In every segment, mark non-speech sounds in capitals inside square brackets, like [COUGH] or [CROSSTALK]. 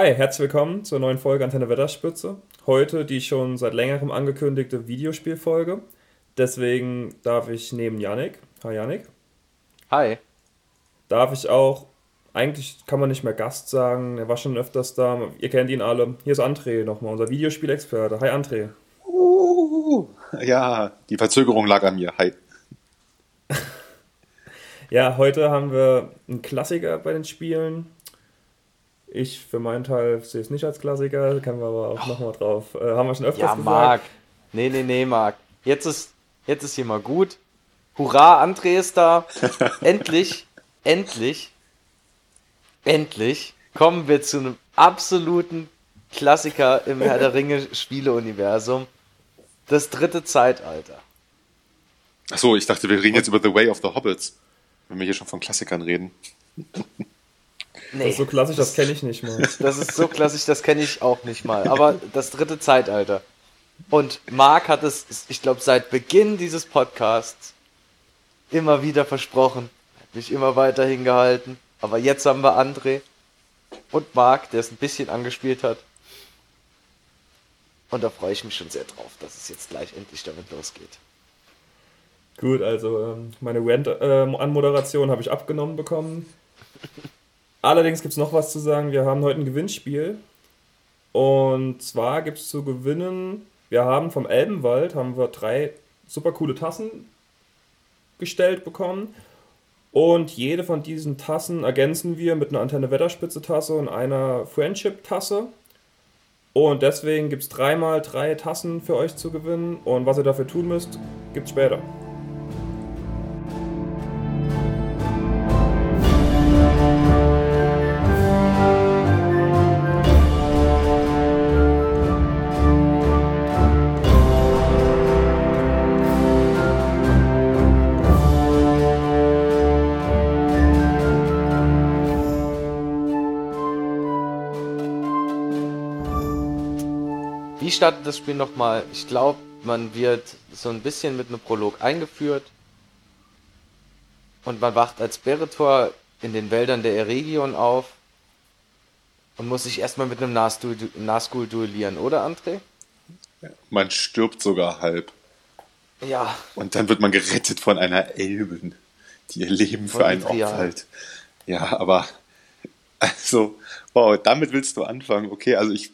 Hi, herzlich willkommen zur neuen Folge Antenne Wetterspitze. Heute die schon seit längerem angekündigte Videospielfolge. Deswegen darf ich neben Yannick, hi Yannick. Hi. Darf ich auch, eigentlich kann man nicht mehr Gast sagen, er war schon öfters da, ihr kennt ihn alle. Hier ist André nochmal, unser Videospielexperte. Hi André. Uh, ja, die Verzögerung lag an mir. Hi. [LAUGHS] ja, heute haben wir einen Klassiker bei den Spielen. Ich für meinen Teil sehe es nicht als Klassiker, können wir aber auch oh. nochmal drauf. Äh, haben wir schon öfters ja, gesagt. Ja, Marc. Nee, nee, nee, Marc. Jetzt ist, jetzt ist hier mal gut. Hurra, André ist da. [LAUGHS] endlich, endlich, endlich kommen wir zu einem absoluten Klassiker im Herr der Ringe Spieleuniversum. Das dritte Zeitalter. Achso, ich dachte, wir reden jetzt über The Way of the Hobbits. Wenn wir hier schon von Klassikern reden. Nee. Das ist so klassisch, das kenne ich nicht mal. [LAUGHS] Das ist so klassisch, das kenne ich auch nicht mal. Aber das dritte Zeitalter. Und Marc hat es, ich glaube, seit Beginn dieses Podcasts immer wieder versprochen, hat mich immer weiter hingehalten. Aber jetzt haben wir André und Marc, der es ein bisschen angespielt hat. Und da freue ich mich schon sehr drauf, dass es jetzt gleich endlich damit losgeht. Gut, also ähm, meine Rant-Anmoderation habe ich abgenommen bekommen. [LAUGHS] Allerdings gibt es noch was zu sagen. Wir haben heute ein Gewinnspiel. Und zwar gibt es zu gewinnen, wir haben vom Elbenwald haben wir drei super coole Tassen gestellt bekommen. Und jede von diesen Tassen ergänzen wir mit einer Antenne Wetterspitze Tasse und einer Friendship Tasse. Und deswegen gibt es dreimal drei Tassen für euch zu gewinnen. Und was ihr dafür tun müsst, gibt es später. Startet das Spiel nochmal. Ich glaube, man wird so ein bisschen mit einem Prolog eingeführt. Und man wacht als Beretor in den Wäldern der Eregion auf. Und muss sich erstmal mit einem Nazgul duellieren, oder André? Man stirbt sogar halb. Ja. Und dann wird man gerettet von einer Elben, die ihr Leben für einen opfert. Ja, aber also, wow, damit willst du anfangen. Okay, also ich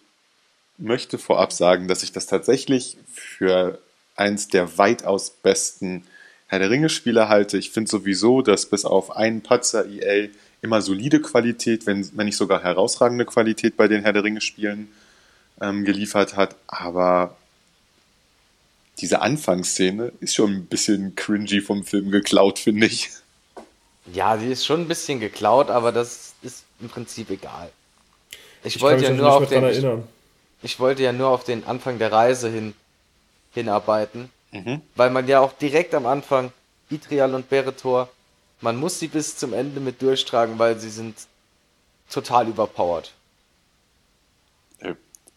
möchte vorab sagen, dass ich das tatsächlich für eins der weitaus besten Herr der Ringe-Spiele halte. Ich finde sowieso, dass bis auf einen Patzer EA immer solide Qualität, wenn, wenn nicht sogar herausragende Qualität bei den Herr der Ringe-Spielen ähm, geliefert hat. Aber diese Anfangsszene ist schon ein bisschen cringy vom Film geklaut, finde ich. Ja, die ist schon ein bisschen geklaut, aber das ist im Prinzip egal. Ich, ich wollte ja nur auf den. Erinnern ich wollte ja nur auf den Anfang der Reise hin hinarbeiten, mhm. weil man ja auch direkt am Anfang Itrial und Beretor, man muss sie bis zum Ende mit durchtragen, weil sie sind total überpowered. Äh,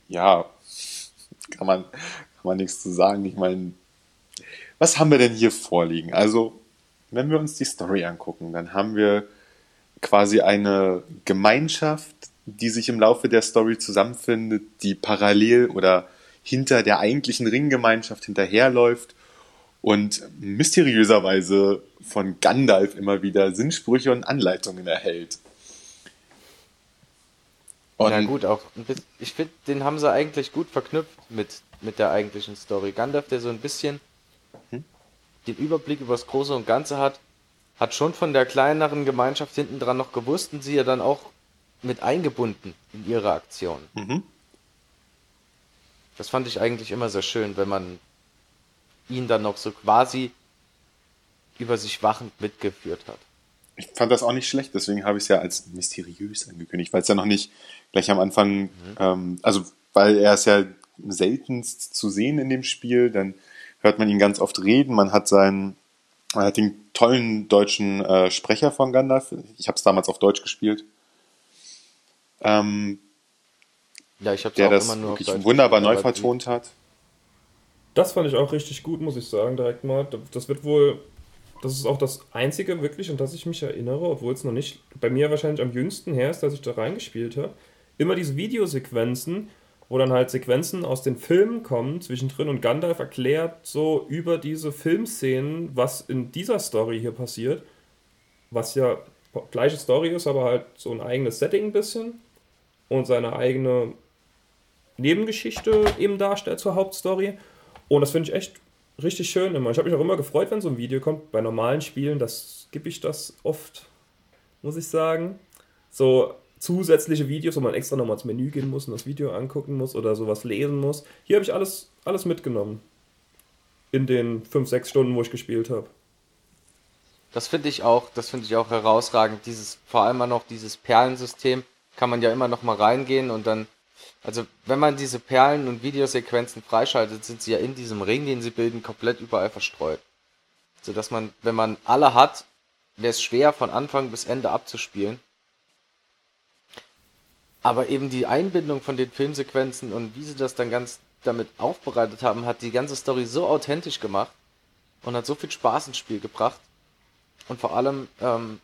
ja, kann man, kann man nichts zu sagen. Ich meine, was haben wir denn hier vorliegen? Also, wenn wir uns die Story angucken, dann haben wir quasi eine Gemeinschaft, die sich im Laufe der Story zusammenfindet, die parallel oder hinter der eigentlichen Ringgemeinschaft hinterherläuft und mysteriöserweise von Gandalf immer wieder Sinnsprüche und Anleitungen erhält. Und ja gut, auch ich finde, den haben sie eigentlich gut verknüpft mit, mit der eigentlichen Story. Gandalf, der so ein bisschen hm? den Überblick über das Große und Ganze hat, hat schon von der kleineren Gemeinschaft hinten dran noch gewusst und sie ja dann auch mit eingebunden in ihre Aktion. Mhm. Das fand ich eigentlich immer sehr schön, wenn man ihn dann noch so quasi über sich wachend mitgeführt hat. Ich fand das auch nicht schlecht, deswegen habe ich es ja als mysteriös angekündigt, weil es ja noch nicht gleich am Anfang, mhm. ähm, also weil er ist ja seltenst zu sehen in dem Spiel, dann hört man ihn ganz oft reden, man hat seinen, man hat den tollen deutschen äh, Sprecher von Gandalf, ich habe es damals auf Deutsch gespielt, ähm, ja, ich der das wirklich wunderbar neu vertont hat. Das fand ich auch richtig gut, muss ich sagen, direkt mal. Das wird wohl, das ist auch das einzige wirklich, an das ich mich erinnere, obwohl es noch nicht bei mir wahrscheinlich am jüngsten her ist, dass ich da reingespielt habe. immer diese Videosequenzen, wo dann halt Sequenzen aus den Filmen kommen zwischendrin und Gandalf erklärt so über diese Filmszenen, was in dieser Story hier passiert, was ja gleiche Story ist, aber halt so ein eigenes Setting ein bisschen und seine eigene Nebengeschichte eben darstellt zur Hauptstory. Und das finde ich echt richtig schön immer. Ich habe mich auch immer gefreut, wenn so ein Video kommt. Bei normalen Spielen, das gebe ich das oft, muss ich sagen. So zusätzliche Videos, wo man extra nochmal ins Menü gehen muss und das Video angucken muss oder sowas lesen muss. Hier habe ich alles, alles mitgenommen. In den 5, 6 Stunden, wo ich gespielt habe. Das finde ich auch, das finde ich auch herausragend. Dieses, vor allem auch noch dieses Perlensystem, kann man ja immer noch mal reingehen und dann, also wenn man diese Perlen und Videosequenzen freischaltet, sind sie ja in diesem Ring, den sie bilden, komplett überall verstreut. So dass man, wenn man alle hat, wäre es schwer von Anfang bis Ende abzuspielen. Aber eben die Einbindung von den Filmsequenzen und wie sie das dann ganz damit aufbereitet haben, hat die ganze Story so authentisch gemacht und hat so viel Spaß ins Spiel gebracht. Und vor allem, ähm,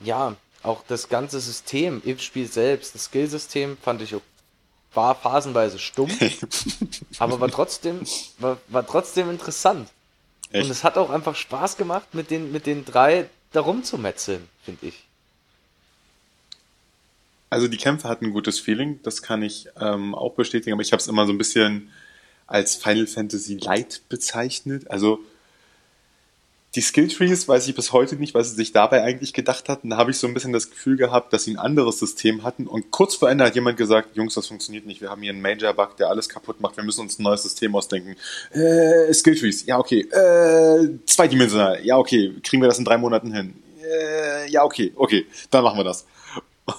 ja, auch das ganze System im Spiel selbst, das Skillsystem fand ich war phasenweise stumm, [LAUGHS] aber war trotzdem, war, war trotzdem interessant. Echt? Und es hat auch einfach Spaß gemacht, mit den, mit den drei da rumzumetzeln, finde ich. Also die Kämpfe hatten ein gutes Feeling, das kann ich ähm, auch bestätigen, aber ich habe es immer so ein bisschen als Final Fantasy Light bezeichnet. Also die Skilltrees weiß ich bis heute nicht, was sie sich dabei eigentlich gedacht hatten. Da habe ich so ein bisschen das Gefühl gehabt, dass sie ein anderes System hatten. Und kurz vor Ende hat jemand gesagt, Jungs, das funktioniert nicht. Wir haben hier einen Major-Bug, der alles kaputt macht. Wir müssen uns ein neues System ausdenken. Äh, Skilltrees, ja okay. Äh, zweidimensional, ja okay. Kriegen wir das in drei Monaten hin? Äh, ja okay, okay. Dann machen wir das.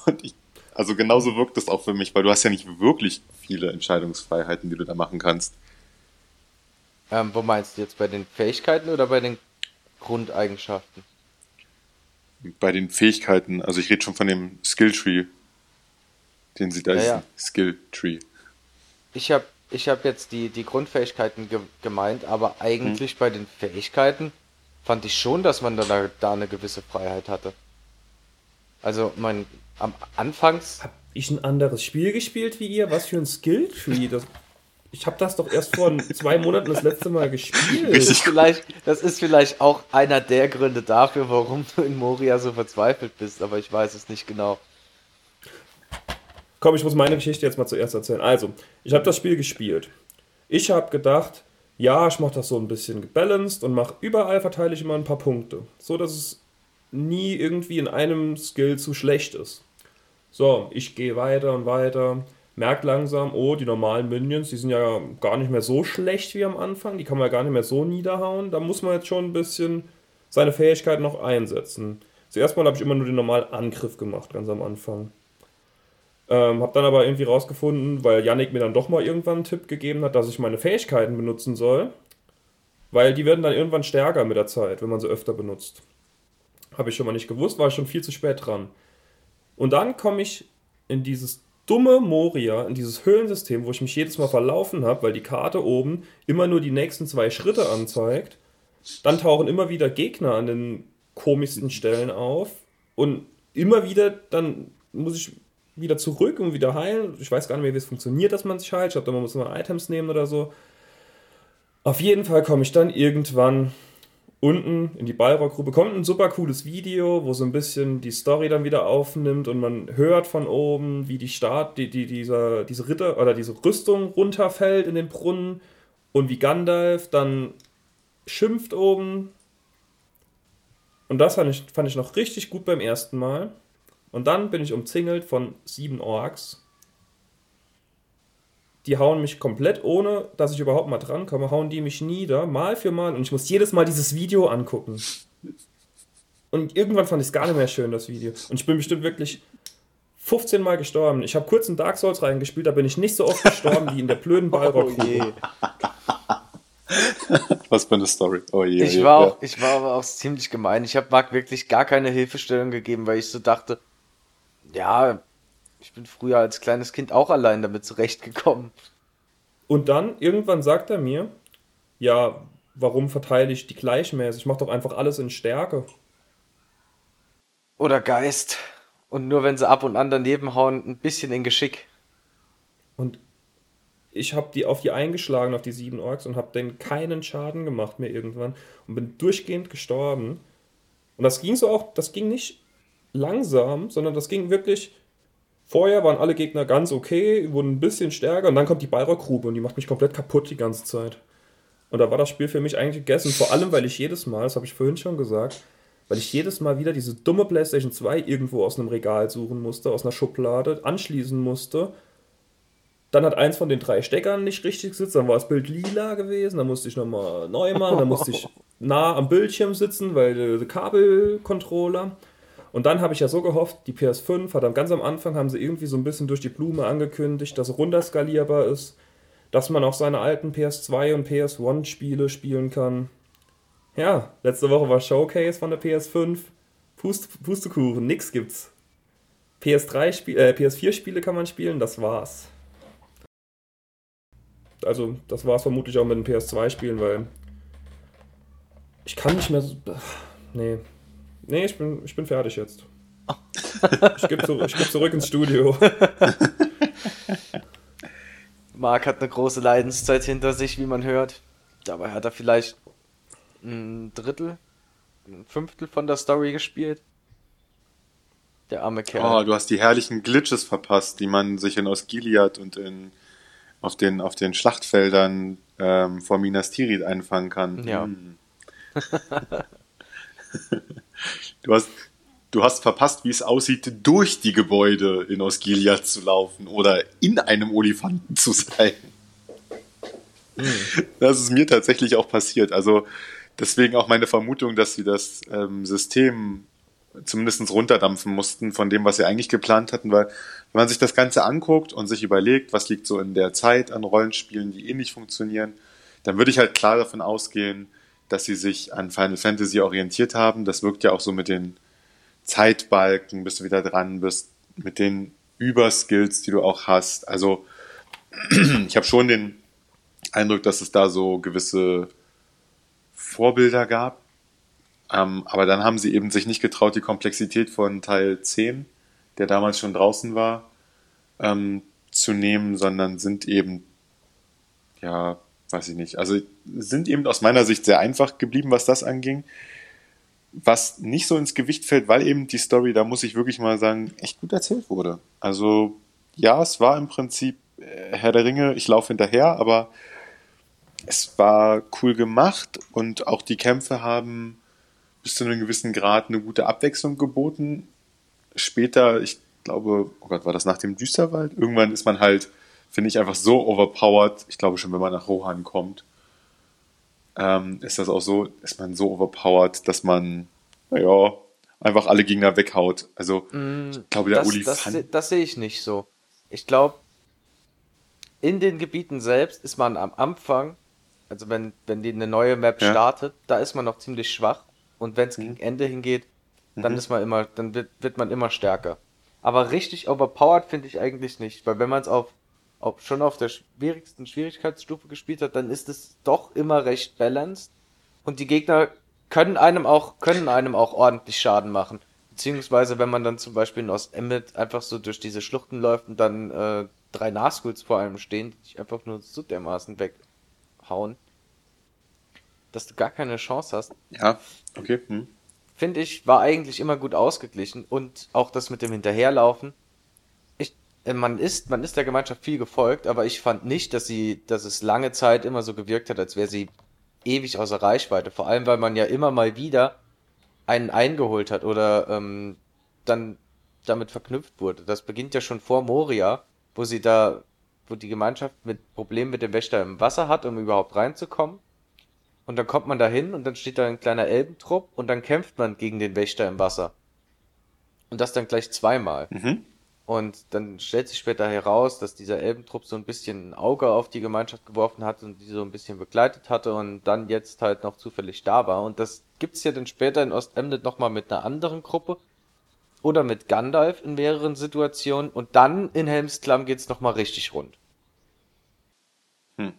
Und ich also genauso wirkt es auch für mich, weil du hast ja nicht wirklich viele Entscheidungsfreiheiten, die du da machen kannst. Ähm, wo meinst du jetzt bei den Fähigkeiten oder bei den Grundeigenschaften? Bei den Fähigkeiten, also ich rede schon von dem Skilltree, den sie da ja, ja. Skilltree. Ich habe ich hab jetzt die, die Grundfähigkeiten ge gemeint, aber eigentlich hm. bei den Fähigkeiten fand ich schon, dass man da, da eine gewisse Freiheit hatte. Also mein am Anfangs. Hab ich ein anderes Spiel gespielt wie ihr? Was für ein Skilltree? Das, ich habe das doch erst vor zwei Monaten das letzte Mal gespielt. Das ist, vielleicht, das ist vielleicht auch einer der Gründe dafür, warum du in Moria so verzweifelt bist, aber ich weiß es nicht genau. Komm, ich muss meine Geschichte jetzt mal zuerst erzählen. Also, ich habe das Spiel gespielt. Ich habe gedacht, ja, ich mache das so ein bisschen gebalanced und mache überall verteile ich immer ein paar Punkte, so dass es nie irgendwie in einem Skill zu schlecht ist. So, ich gehe weiter und weiter, merke langsam, oh, die normalen Minions, die sind ja gar nicht mehr so schlecht wie am Anfang, die kann man ja gar nicht mehr so niederhauen. Da muss man jetzt schon ein bisschen seine Fähigkeit noch einsetzen. Zuerst mal habe ich immer nur den normalen Angriff gemacht, ganz am Anfang. Ähm, habe dann aber irgendwie rausgefunden, weil Yannick mir dann doch mal irgendwann einen Tipp gegeben hat, dass ich meine Fähigkeiten benutzen soll. Weil die werden dann irgendwann stärker mit der Zeit, wenn man sie öfter benutzt. Habe ich schon mal nicht gewusst, war ich schon viel zu spät dran. Und dann komme ich in dieses dumme Moria, in dieses Höhlensystem, wo ich mich jedes Mal verlaufen habe, weil die Karte oben immer nur die nächsten zwei Schritte anzeigt. Dann tauchen immer wieder Gegner an den komischsten Stellen auf. Und immer wieder, dann muss ich wieder zurück und wieder heilen. Ich weiß gar nicht mehr, wie es funktioniert, dass man sich heilt. Ich glaube, man muss immer Items nehmen oder so. Auf jeden Fall komme ich dann irgendwann unten in die Ballrock-Gruppe kommt ein super cooles Video, wo so ein bisschen die Story dann wieder aufnimmt und man hört von oben, wie die Start, die, die, dieser, diese Ritter oder diese Rüstung runterfällt in den Brunnen und wie Gandalf dann schimpft oben. Und das fand ich, fand ich noch richtig gut beim ersten Mal. Und dann bin ich umzingelt von sieben Orks die hauen mich komplett, ohne dass ich überhaupt mal drankomme, hauen die mich nieder, mal für mal. Und ich muss jedes Mal dieses Video angucken. Und irgendwann fand ich es gar nicht mehr schön, das Video. Und ich bin bestimmt wirklich 15 Mal gestorben. Ich habe kurz in Dark Souls reingespielt, da bin ich nicht so oft gestorben wie in der blöden Ballrock. [LAUGHS] Oh je. Was für eine Story. Oh je, ich, war ja. auch, ich war aber auch ziemlich gemein. Ich habe Marc wirklich gar keine Hilfestellung gegeben, weil ich so dachte, ja, ich bin früher als kleines Kind auch allein damit zurechtgekommen. Und dann irgendwann sagt er mir, ja, warum verteile ich die gleichmäßig? Ich mache doch einfach alles in Stärke. Oder Geist. Und nur wenn sie ab und an daneben hauen, ein bisschen in Geschick. Und ich habe die auf die eingeschlagen, auf die sieben Orks und habe denen keinen Schaden gemacht mehr irgendwann und bin durchgehend gestorben. Und das ging so auch, das ging nicht langsam, sondern das ging wirklich. Vorher waren alle Gegner ganz okay, wurden ein bisschen stärker und dann kommt die Balrog-Grube und die macht mich komplett kaputt die ganze Zeit. Und da war das Spiel für mich eigentlich gegessen, vor allem weil ich jedes Mal, das habe ich vorhin schon gesagt, weil ich jedes Mal wieder diese dumme PlayStation 2 irgendwo aus einem Regal suchen musste, aus einer Schublade, anschließen musste dann hat eins von den drei Steckern nicht richtig gesetzt, dann war das Bild lila gewesen, dann musste ich nochmal neu machen, dann musste ich [LAUGHS] nah am Bildschirm sitzen, weil der, der Kabelcontroller. Und dann habe ich ja so gehofft, die PS5 hat am ganz am Anfang haben sie irgendwie so ein bisschen durch die Blume angekündigt, dass es runterskalierbar ist, dass man auch seine alten PS2 und PS1 Spiele spielen kann. Ja, letzte Woche war Showcase von der PS5. Pust, Pustekuchen, nix gibt's. PS3 Spiel, äh, PS4 Spiele kann man spielen, das war's also das war es vermutlich auch mit den PS2-Spielen, weil ich kann nicht mehr so. Nee. Nee, ich bin, ich bin fertig jetzt. [LAUGHS] Ich gebe zu, geb zurück ins Studio. [LAUGHS] Marc hat eine große Leidenszeit hinter sich, wie man hört. Dabei hat er vielleicht ein Drittel, ein Fünftel von der Story gespielt. Der arme Kerl. Oh, du hast die herrlichen Glitches verpasst, die man sich in Osgiliath und in auf den, auf den Schlachtfeldern ähm, vor Minas Tirith einfangen kann. Ja. Hm. [LAUGHS] du, hast, du hast verpasst, wie es aussieht, durch die Gebäude in Osgiliath zu laufen oder in einem Olifanten zu sein. Hm. Das ist mir tatsächlich auch passiert. Also deswegen auch meine Vermutung, dass sie das ähm, System zumindest runterdampfen mussten von dem, was sie eigentlich geplant hatten, weil wenn man sich das Ganze anguckt und sich überlegt, was liegt so in der Zeit an Rollenspielen, die ähnlich funktionieren, dann würde ich halt klar davon ausgehen, dass sie sich an Final Fantasy orientiert haben. Das wirkt ja auch so mit den Zeitbalken, bis du wieder dran bist, mit den Überskills, die du auch hast. Also [CLEARS THROAT] ich habe schon den Eindruck, dass es da so gewisse Vorbilder gab. Ähm, aber dann haben sie eben sich nicht getraut, die Komplexität von Teil 10 der damals schon draußen war, ähm, zu nehmen, sondern sind eben, ja, weiß ich nicht, also sind eben aus meiner Sicht sehr einfach geblieben, was das anging. Was nicht so ins Gewicht fällt, weil eben die Story, da muss ich wirklich mal sagen, echt gut erzählt wurde. Also ja, es war im Prinzip äh, Herr der Ringe, ich laufe hinterher, aber es war cool gemacht und auch die Kämpfe haben bis zu einem gewissen Grad eine gute Abwechslung geboten später, ich glaube, oh Gott, war das nach dem Düsterwald? Irgendwann ist man halt, finde ich, einfach so overpowered. Ich glaube schon, wenn man nach Rohan kommt, ähm, ist das auch so, ist man so overpowered, dass man, naja, einfach alle Gegner weghaut. Also, mm, ich glaube, der das, Olifant. Das, das sehe ich nicht so. Ich glaube, in den Gebieten selbst ist man am Anfang, also wenn, wenn die eine neue Map ja. startet, da ist man noch ziemlich schwach. Und wenn es mhm. gegen Ende hingeht, dann mhm. ist man immer, dann wird, wird man immer stärker. Aber richtig overpowered finde ich eigentlich nicht, weil wenn man es auf, auf schon auf der schwierigsten Schwierigkeitsstufe gespielt hat, dann ist es doch immer recht balanced und die Gegner können einem auch können einem auch ordentlich Schaden machen. Beziehungsweise wenn man dann zum Beispiel in Ostemmet einfach so durch diese Schluchten läuft und dann äh, drei Nahskulls vor einem stehen, die dich einfach nur so dermaßen weghauen, dass du gar keine Chance hast. Ja, okay. Hm finde ich, war eigentlich immer gut ausgeglichen und auch das mit dem Hinterherlaufen. Äh, man ist, man ist der Gemeinschaft viel gefolgt, aber ich fand nicht, dass sie, dass es lange Zeit immer so gewirkt hat, als wäre sie ewig außer Reichweite. Vor allem, weil man ja immer mal wieder einen eingeholt hat oder ähm, dann damit verknüpft wurde. Das beginnt ja schon vor Moria, wo sie da, wo die Gemeinschaft mit Problemen mit dem Wächter im Wasser hat, um überhaupt reinzukommen. Und dann kommt man da hin und dann steht da ein kleiner Elbentrupp und dann kämpft man gegen den Wächter im Wasser. Und das dann gleich zweimal. Mhm. Und dann stellt sich später heraus, dass dieser Elbentrupp so ein bisschen ein Auge auf die Gemeinschaft geworfen hat und die so ein bisschen begleitet hatte und dann jetzt halt noch zufällig da war. Und das gibt's ja dann später in Ostemnet nochmal mit einer anderen Gruppe oder mit Gandalf in mehreren Situationen und dann in Helmsklamm geht's nochmal richtig rund. Hm.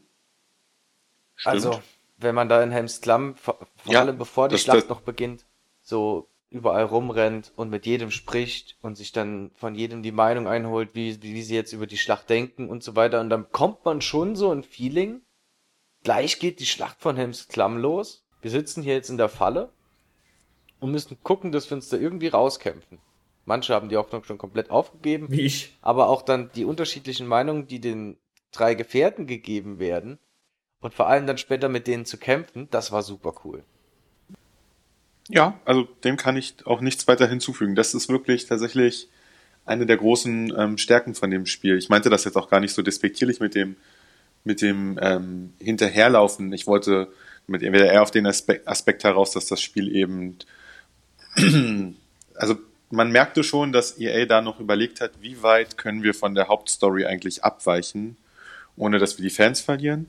Also, wenn man da in Helms Klamm, vor, vor ja, allem bevor die Schlacht noch beginnt, so überall rumrennt und mit jedem spricht und sich dann von jedem die Meinung einholt, wie, wie sie jetzt über die Schlacht denken und so weiter. Und dann kommt man schon so ein Feeling, gleich geht die Schlacht von Helms Klamm los. Wir sitzen hier jetzt in der Falle und müssen gucken, dass wir uns da irgendwie rauskämpfen. Manche haben die Hoffnung schon komplett aufgegeben. Wie ich. Aber auch dann die unterschiedlichen Meinungen, die den drei Gefährten gegeben werden und vor allem dann später mit denen zu kämpfen, das war super cool. Ja, also dem kann ich auch nichts weiter hinzufügen. Das ist wirklich tatsächlich eine der großen ähm, Stärken von dem Spiel. Ich meinte das jetzt auch gar nicht so despektierlich mit dem, mit dem ähm, Hinterherlaufen. Ich wollte mit eher auf den Aspekt, Aspekt heraus, dass das Spiel eben, [CLEARS THROAT] also man merkte schon, dass EA da noch überlegt hat, wie weit können wir von der Hauptstory eigentlich abweichen, ohne dass wir die Fans verlieren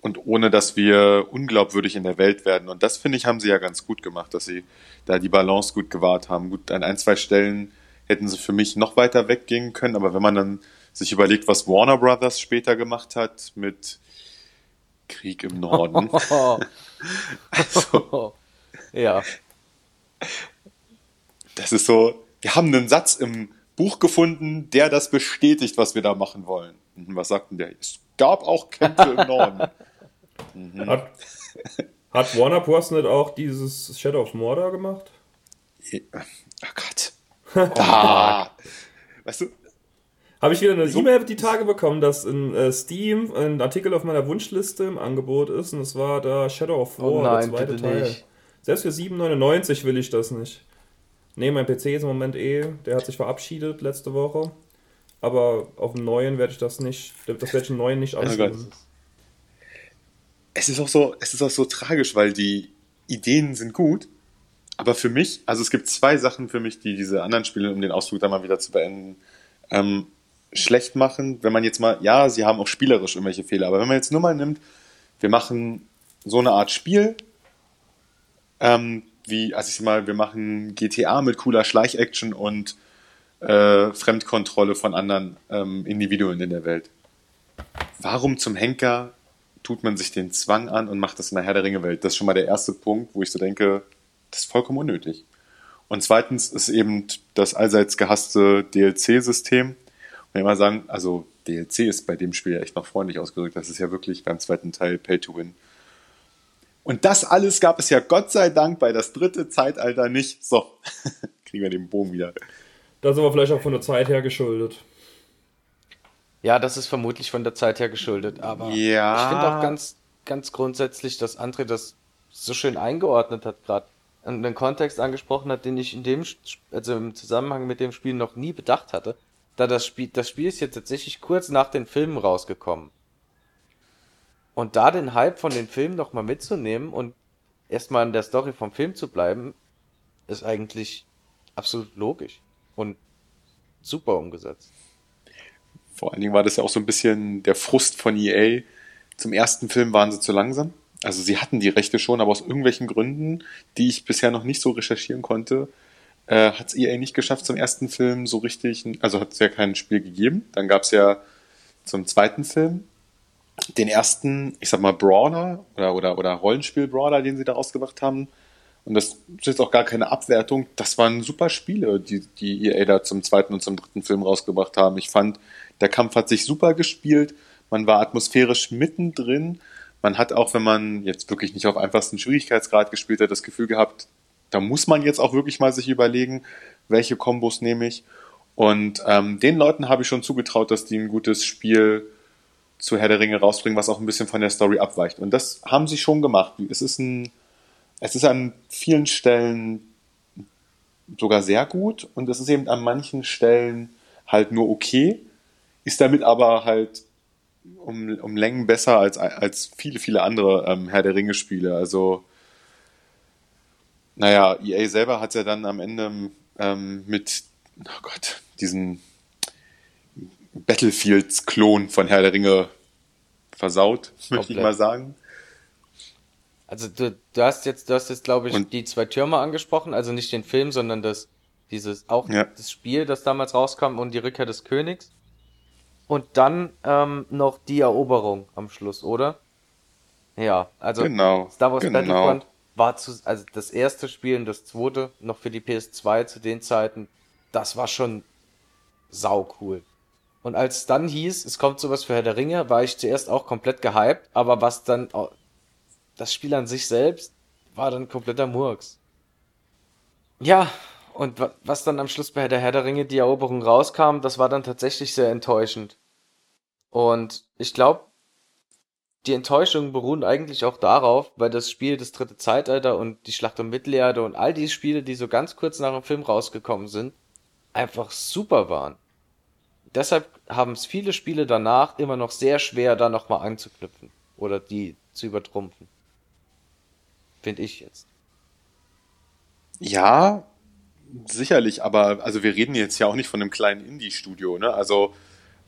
und ohne dass wir unglaubwürdig in der Welt werden. Und das finde ich, haben sie ja ganz gut gemacht, dass sie da die Balance gut gewahrt haben. Gut, an ein, zwei Stellen hätten sie für mich noch weiter weggehen können, aber wenn man dann sich überlegt, was Warner Brothers später gemacht hat mit Krieg im Norden. [LAUGHS] also, ja. Das ist so, wir haben einen Satz im Buch gefunden, der das bestätigt, was wir da machen wollen. Mhm, was sagt denn der? Es gab auch Kämpfe im Norden. [LAUGHS] Mhm. Hat, hat, Warner Bros. nicht auch dieses Shadow of Mordor gemacht? Oh Gott. ah. Weißt du, habe ich wieder eine so E-Mail die Tage bekommen, dass in äh, Steam ein Artikel auf meiner Wunschliste im Angebot ist und es war da Shadow of oh War, oh nein, der zweite Teil. Nicht. Selbst für 7,99 will ich das nicht. Ne, mein PC ist im Moment eh, der hat sich verabschiedet letzte Woche. Aber auf dem neuen werde ich das nicht, das werde ich im neuen nicht anschauen. Es ist auch so, es ist auch so tragisch, weil die Ideen sind gut, aber für mich, also es gibt zwei Sachen für mich, die diese anderen Spiele, um den Ausflug da mal wieder zu beenden, ähm, schlecht machen. Wenn man jetzt mal, ja, sie haben auch spielerisch irgendwelche Fehler, aber wenn man jetzt nur mal nimmt, wir machen so eine Art Spiel, ähm, wie, also ich mal, wir machen GTA mit cooler Schleichaction und äh, Fremdkontrolle von anderen ähm, Individuen in der Welt. Warum zum Henker tut man sich den Zwang an und macht das in der Herr der Ringe-Welt? Das ist schon mal der erste Punkt, wo ich so denke, das ist vollkommen unnötig. Und zweitens ist eben das allseits gehasste DLC-System. Ich immer sagen, also DLC ist bei dem Spiel echt noch freundlich ausgedrückt. Das ist ja wirklich beim zweiten Teil Pay to Win. Und das alles gab es ja Gott sei Dank bei das dritte Zeitalter nicht. So, [LAUGHS] kriegen wir den Bogen wieder. Das ist aber vielleicht auch von der Zeit her geschuldet. Ja, das ist vermutlich von der Zeit her geschuldet, aber ja. ich finde auch ganz, ganz grundsätzlich, dass André das so schön eingeordnet hat gerade und einen Kontext angesprochen hat, den ich in dem, also im Zusammenhang mit dem Spiel noch nie bedacht hatte. Da das Spiel, das Spiel ist jetzt tatsächlich kurz nach den Filmen rausgekommen. Und da den Hype von den Filmen nochmal mitzunehmen und erstmal in der Story vom Film zu bleiben, ist eigentlich absolut logisch und super umgesetzt. Vor allen Dingen war das ja auch so ein bisschen der Frust von EA. Zum ersten Film waren sie zu langsam. Also sie hatten die Rechte schon, aber aus irgendwelchen Gründen, die ich bisher noch nicht so recherchieren konnte, äh, hat es EA nicht geschafft zum ersten Film so richtig, also hat es ja kein Spiel gegeben. Dann gab es ja zum zweiten Film den ersten, ich sag mal, Brawler oder, oder, oder Rollenspiel-Brawler, den sie da rausgebracht haben. Und das ist jetzt auch gar keine Abwertung. Das waren super Spiele, die, die EA da zum zweiten und zum dritten Film rausgebracht haben. Ich fand, der Kampf hat sich super gespielt. Man war atmosphärisch mittendrin. Man hat auch, wenn man jetzt wirklich nicht auf einfachsten Schwierigkeitsgrad gespielt hat, das Gefühl gehabt, da muss man jetzt auch wirklich mal sich überlegen, welche Kombos nehme ich. Und ähm, den Leuten habe ich schon zugetraut, dass die ein gutes Spiel zu Herr der Ringe rausbringen, was auch ein bisschen von der Story abweicht. Und das haben sie schon gemacht. Es ist ein, es ist an vielen Stellen sogar sehr gut und es ist eben an manchen Stellen halt nur okay, ist damit aber halt um, um Längen besser als, als viele, viele andere ähm, Herr der Ringe Spiele. Also, naja, EA selber hat ja dann am Ende ähm, mit, oh Gott, diesen Battlefields-Klon von Herr der Ringe versaut, möchte ich mal sagen. Also du, du hast jetzt, du hast jetzt, glaube ich, Und die zwei Türme angesprochen, also nicht den Film, sondern das, dieses, auch ja. das Spiel, das damals rauskam und die Rückkehr des Königs. Und dann ähm, noch die Eroberung am Schluss, oder? Ja, also genau, Star Wars genau. Battlefront war zu, also das erste Spiel und das zweite noch für die PS2 zu den Zeiten, das war schon sau cool. Und als dann hieß, es kommt sowas für Herr der Ringe, war ich zuerst auch komplett gehypt, aber was dann, das Spiel an sich selbst, war dann kompletter Murks. Ja, und was dann am Schluss bei der Herr der Ringe die Eroberung rauskam, das war dann tatsächlich sehr enttäuschend. Und ich glaube, die Enttäuschungen beruhen eigentlich auch darauf, weil das Spiel das dritte Zeitalter und die Schlacht um Mittelerde und all die Spiele, die so ganz kurz nach dem Film rausgekommen sind, einfach super waren. Deshalb haben es viele Spiele danach immer noch sehr schwer, da nochmal anzuknüpfen oder die zu übertrumpfen. Finde ich jetzt. Ja, sicherlich, aber also wir reden jetzt ja auch nicht von einem kleinen Indie-Studio, ne? Also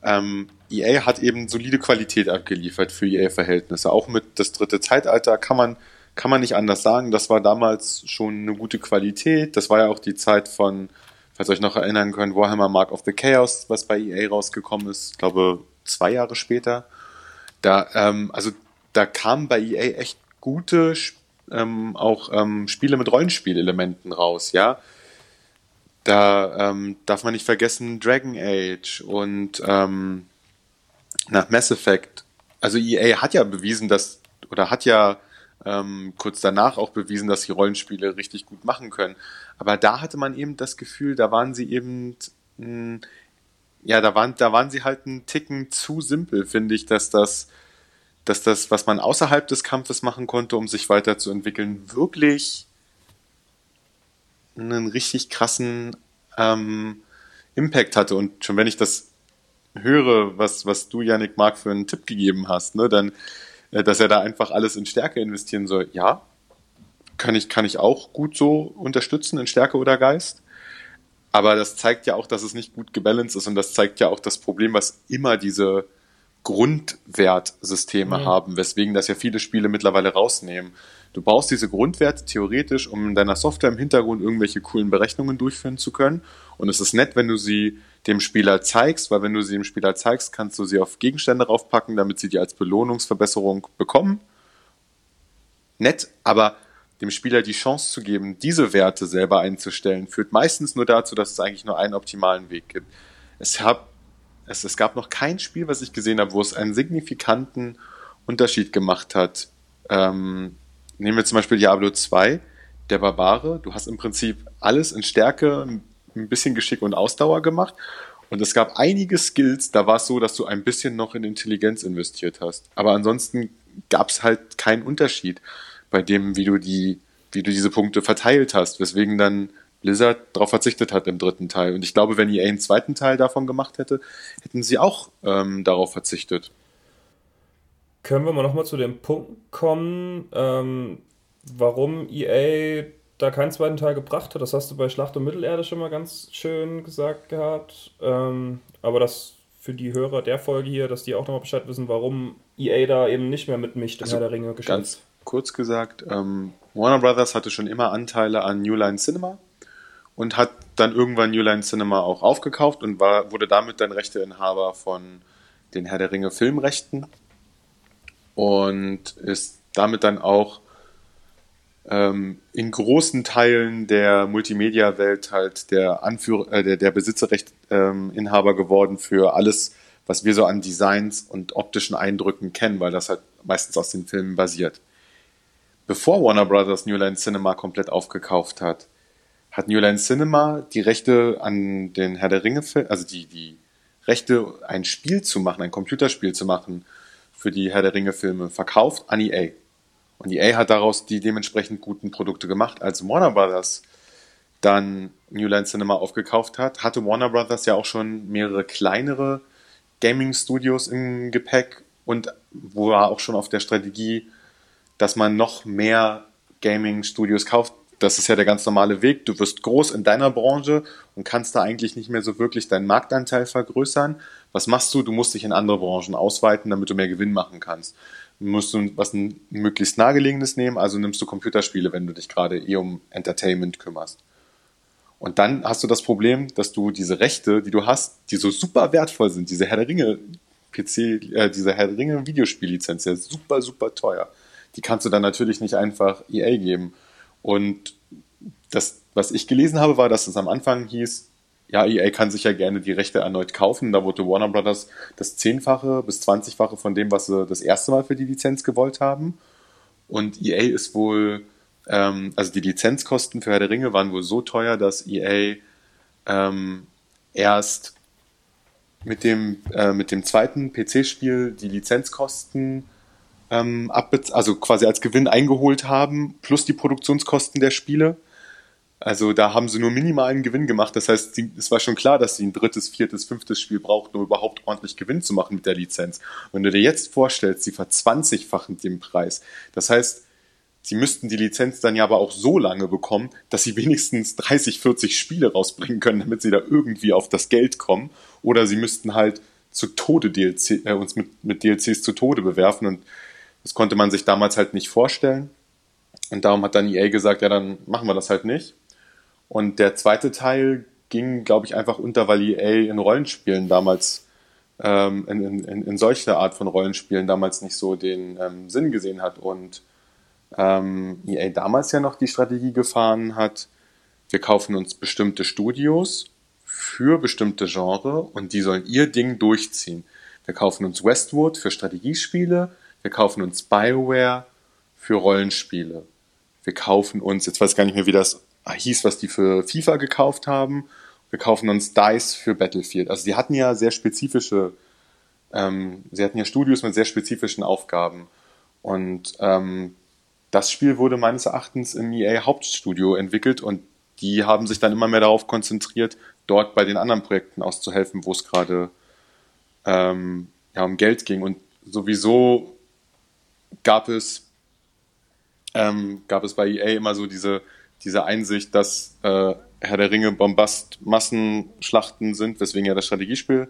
ähm, EA hat eben solide Qualität abgeliefert für EA-Verhältnisse. Auch mit das dritte Zeitalter kann man, kann man nicht anders sagen. Das war damals schon eine gute Qualität. Das war ja auch die Zeit von, falls ihr euch noch erinnern könnt, Warhammer Mark of the Chaos, was bei EA rausgekommen ist, ich glaube zwei Jahre später. Da, ähm, also da kamen bei EA echt gute ähm, auch ähm, Spiele mit Rollenspielelementen raus, ja. Da ähm, darf man nicht vergessen Dragon Age und ähm, nach Mass Effect. Also EA hat ja bewiesen, dass, oder hat ja ähm, kurz danach auch bewiesen, dass sie Rollenspiele richtig gut machen können. Aber da hatte man eben das Gefühl, da waren sie eben, mh, hm, ja, da waren, da waren sie halt einen Ticken zu simpel, finde ich, dass das, dass das, was man außerhalb des Kampfes machen konnte, um sich weiterzuentwickeln, wirklich einen richtig krassen ähm, Impact hatte. Und schon wenn ich das höre, was, was du, Yannick, Mark, für einen Tipp gegeben hast, ne, dann, äh, dass er da einfach alles in Stärke investieren soll. Ja, kann ich, kann ich auch gut so unterstützen in Stärke oder Geist. Aber das zeigt ja auch, dass es nicht gut gebalanced ist und das zeigt ja auch das Problem, was immer diese Grundwertsysteme mhm. haben, weswegen das ja viele Spiele mittlerweile rausnehmen. Du brauchst diese Grundwerte theoretisch, um in deiner Software im Hintergrund irgendwelche coolen Berechnungen durchführen zu können. Und es ist nett, wenn du sie dem Spieler zeigst, weil wenn du sie dem Spieler zeigst, kannst du sie auf Gegenstände raufpacken, damit sie die als Belohnungsverbesserung bekommen. Nett, aber dem Spieler die Chance zu geben, diese Werte selber einzustellen, führt meistens nur dazu, dass es eigentlich nur einen optimalen Weg gibt. Es, hab, es, es gab noch kein Spiel, was ich gesehen habe, wo es einen signifikanten Unterschied gemacht hat, ähm, nehmen wir zum Beispiel Diablo 2, der Barbare. Du hast im Prinzip alles in Stärke, ein bisschen Geschick und Ausdauer gemacht. Und es gab einige Skills, da war es so, dass du ein bisschen noch in Intelligenz investiert hast. Aber ansonsten gab es halt keinen Unterschied bei dem, wie du die, wie du diese Punkte verteilt hast, weswegen dann Blizzard darauf verzichtet hat im dritten Teil. Und ich glaube, wenn EA einen zweiten Teil davon gemacht hätte, hätten sie auch ähm, darauf verzichtet. Können wir mal nochmal zu dem Punkt kommen, ähm, warum EA da keinen zweiten Teil gebracht hat? Das hast du bei Schlacht um Mittelerde schon mal ganz schön gesagt gehabt. Ähm, aber das für die Hörer der Folge hier, dass die auch nochmal Bescheid wissen, warum EA da eben nicht mehr mitmischt im also, Herr der Ringe Geschäft. Ganz kurz gesagt, ähm, Warner Brothers hatte schon immer Anteile an New Line Cinema und hat dann irgendwann New Line Cinema auch aufgekauft und war, wurde damit dann Rechteinhaber von den Herr der Ringe Filmrechten und ist damit dann auch ähm, in großen Teilen der Multimedia-Welt halt der Anführer, äh, der, der Besitzerrechtinhaber ähm, geworden für alles, was wir so an Designs und optischen Eindrücken kennen, weil das halt meistens aus den Filmen basiert. Bevor Warner Brothers New Line Cinema komplett aufgekauft hat, hat New Line Cinema die Rechte an den Herr der Ringe, also die, die Rechte, ein Spiel zu machen, ein Computerspiel zu machen, für die Herr der Ringe Filme verkauft an EA. Und EA hat daraus die dementsprechend guten Produkte gemacht. Als Warner Brothers dann New Line Cinema aufgekauft hat, hatte Warner Brothers ja auch schon mehrere kleinere Gaming Studios im Gepäck und war auch schon auf der Strategie, dass man noch mehr Gaming Studios kauft, das ist ja der ganz normale Weg. Du wirst groß in deiner Branche und kannst da eigentlich nicht mehr so wirklich deinen Marktanteil vergrößern. Was machst du? Du musst dich in andere Branchen ausweiten, damit du mehr Gewinn machen kannst. Du musst du was möglichst nahegelegenes nehmen, also nimmst du Computerspiele, wenn du dich gerade eh um Entertainment kümmerst. Und dann hast du das Problem, dass du diese Rechte, die du hast, die so super wertvoll sind, diese Herr der Ringe PC, äh, diese Herr der Ringe Videospiellizenz, ja super, super teuer die kannst du dann natürlich nicht einfach EA geben. Und das, was ich gelesen habe, war, dass es am Anfang hieß, ja, EA kann sich ja gerne die Rechte erneut kaufen. Da wurde Warner Brothers das Zehnfache bis Zwanzigfache von dem, was sie das erste Mal für die Lizenz gewollt haben. Und EA ist wohl, ähm, also die Lizenzkosten für Herr der Ringe waren wohl so teuer, dass EA ähm, erst mit dem, äh, mit dem zweiten PC-Spiel die Lizenzkosten ähm, also quasi als Gewinn eingeholt haben, plus die Produktionskosten der Spiele. Also da haben sie nur minimalen Gewinn gemacht. Das heißt, es war schon klar, dass sie ein drittes, viertes, fünftes Spiel braucht, um überhaupt ordentlich Gewinn zu machen mit der Lizenz. Wenn du dir jetzt vorstellst, sie verzwanzigfachen den Preis. Das heißt, sie müssten die Lizenz dann ja aber auch so lange bekommen, dass sie wenigstens 30, 40 Spiele rausbringen können, damit sie da irgendwie auf das Geld kommen. Oder sie müssten halt zu Tode DLC, äh, uns mit, mit DLCs zu Tode bewerfen. Und das konnte man sich damals halt nicht vorstellen. Und darum hat dann EA gesagt, ja, dann machen wir das halt nicht. Und der zweite Teil ging, glaube ich, einfach unter, weil EA in Rollenspielen damals, ähm, in, in, in solcher Art von Rollenspielen damals nicht so den ähm, Sinn gesehen hat. Und ähm, EA damals ja noch die Strategie gefahren hat, wir kaufen uns bestimmte Studios für bestimmte Genre und die sollen ihr Ding durchziehen. Wir kaufen uns Westwood für Strategiespiele, wir kaufen uns Bioware für Rollenspiele. Wir kaufen uns, jetzt weiß ich gar nicht mehr, wie das hieß, was die für FIFA gekauft haben. Wir kaufen uns DICE für Battlefield. Also die hatten ja sehr spezifische, ähm, sie hatten ja Studios mit sehr spezifischen Aufgaben. Und ähm, das Spiel wurde meines Erachtens im EA Hauptstudio entwickelt und die haben sich dann immer mehr darauf konzentriert, dort bei den anderen Projekten auszuhelfen, wo es gerade ähm, ja, um Geld ging. Und sowieso gab es, ähm, gab es bei EA immer so diese, diese Einsicht, dass äh, Herr der Ringe Bombast-Massenschlachten sind, weswegen ja das Strategiespiel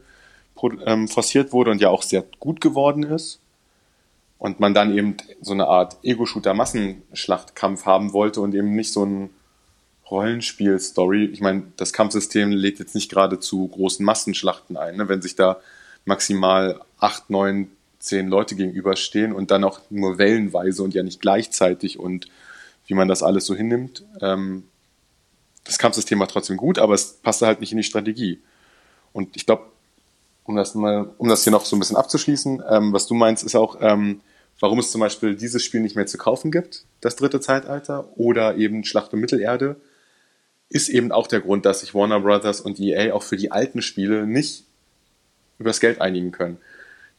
ähm, forciert wurde und ja auch sehr gut geworden ist. Und man dann eben so eine Art Ego-Shooter-Massenschlachtkampf haben wollte und eben nicht so ein Rollenspiel-Story. Ich meine, das Kampfsystem lädt jetzt nicht gerade zu großen Massenschlachten ein. Ne? Wenn sich da maximal acht, neun zehn Leute gegenüberstehen und dann auch nur wellenweise und ja nicht gleichzeitig und wie man das alles so hinnimmt. Ähm, das Kampfsystem war trotzdem gut, aber es passte halt nicht in die Strategie. Und ich glaube, um das mal, um das hier noch so ein bisschen abzuschließen, ähm, was du meinst, ist auch, ähm, warum es zum Beispiel dieses Spiel nicht mehr zu kaufen gibt, das dritte Zeitalter, oder eben Schlacht um Mittelerde, ist eben auch der Grund, dass sich Warner Brothers und EA auch für die alten Spiele nicht übers Geld einigen können.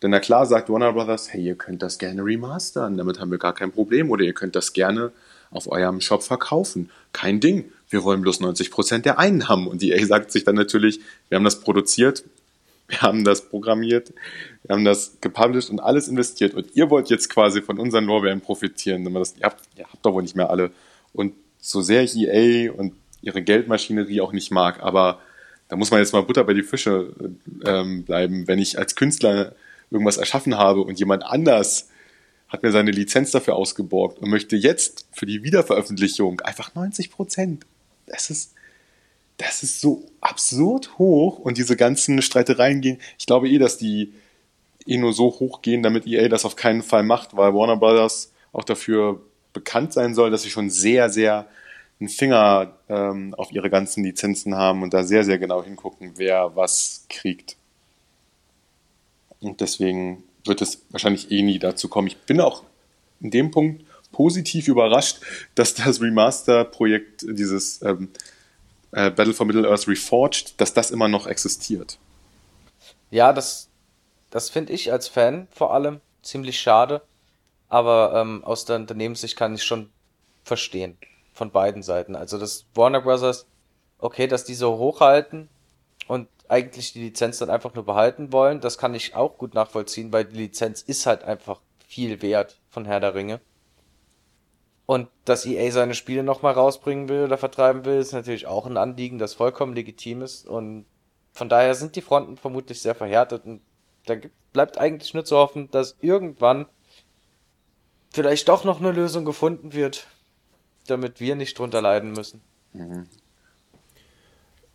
Denn na klar sagt Warner Brothers, hey, ihr könnt das gerne remastern, damit haben wir gar kein Problem. Oder ihr könnt das gerne auf eurem Shop verkaufen. Kein Ding. Wir wollen bloß 90% der Einnahmen. Und EA sagt sich dann natürlich, wir haben das produziert, wir haben das programmiert, wir haben das gepublished und alles investiert. Und ihr wollt jetzt quasi von unseren Lorbeeren profitieren. Ihr, habt, ihr habt doch wohl nicht mehr alle. Und so sehr ich EA und ihre Geldmaschinerie auch nicht mag, aber da muss man jetzt mal Butter bei die Fische ähm, bleiben. Wenn ich als Künstler irgendwas erschaffen habe und jemand anders hat mir seine Lizenz dafür ausgeborgt und möchte jetzt für die Wiederveröffentlichung einfach 90 Prozent. Das ist, das ist so absurd hoch und diese ganzen Streitereien gehen. Ich glaube eh, dass die eh nur so hoch gehen, damit EA das auf keinen Fall macht, weil Warner Brothers auch dafür bekannt sein soll, dass sie schon sehr, sehr einen Finger ähm, auf ihre ganzen Lizenzen haben und da sehr, sehr genau hingucken, wer was kriegt. Und deswegen wird es wahrscheinlich eh nie dazu kommen. Ich bin auch in dem Punkt positiv überrascht, dass das Remaster-Projekt, dieses ähm, äh, Battle for Middle-earth Reforged, dass das immer noch existiert. Ja, das, das finde ich als Fan vor allem ziemlich schade. Aber ähm, aus der Unternehmenssicht kann ich schon verstehen. Von beiden Seiten. Also, dass Warner Brothers, okay, dass die so hochhalten eigentlich die Lizenz dann einfach nur behalten wollen. Das kann ich auch gut nachvollziehen, weil die Lizenz ist halt einfach viel wert von Herr der Ringe. Und dass EA seine Spiele nochmal rausbringen will oder vertreiben will, ist natürlich auch ein Anliegen, das vollkommen legitim ist. Und von daher sind die Fronten vermutlich sehr verhärtet. Und da bleibt eigentlich nur zu hoffen, dass irgendwann vielleicht doch noch eine Lösung gefunden wird, damit wir nicht drunter leiden müssen. Mhm.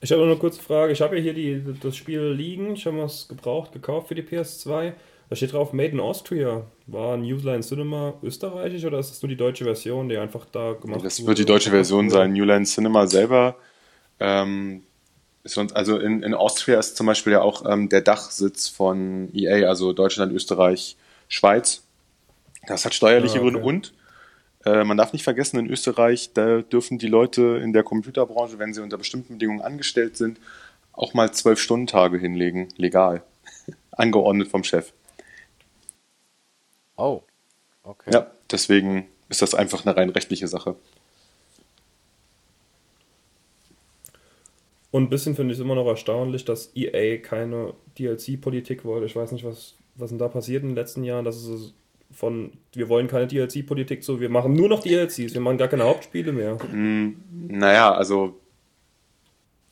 Ich habe noch eine kurze Frage. Ich habe ja hier die, das Spiel liegen. Ich habe was gebraucht, gekauft für die PS2. Da steht drauf Made in Austria. War Newline Cinema österreichisch oder ist das nur die deutsche Version, die einfach da gemacht wurde? Das wird die deutsche Version sein. Newline Cinema selber. Ähm, sonst, also in, in Austria ist zum Beispiel ja auch ähm, der Dachsitz von EA, also Deutschland, Österreich, Schweiz. Das hat steuerliche ah, okay. Gründe und äh, man darf nicht vergessen, in Österreich, da dürfen die Leute in der Computerbranche, wenn sie unter bestimmten Bedingungen angestellt sind, auch mal zwölf Stundentage hinlegen, legal. [LAUGHS] Angeordnet vom Chef. Oh, okay. Ja, deswegen ist das einfach eine rein rechtliche Sache. Und ein bisschen finde ich es immer noch erstaunlich, dass EA keine DLC-Politik wollte. Ich weiß nicht, was, was denn da passiert in den letzten Jahren, dass es von, wir wollen keine DLC-Politik, so, wir machen nur noch DLCs, wir machen gar keine Hauptspiele mehr. Mm, naja, also.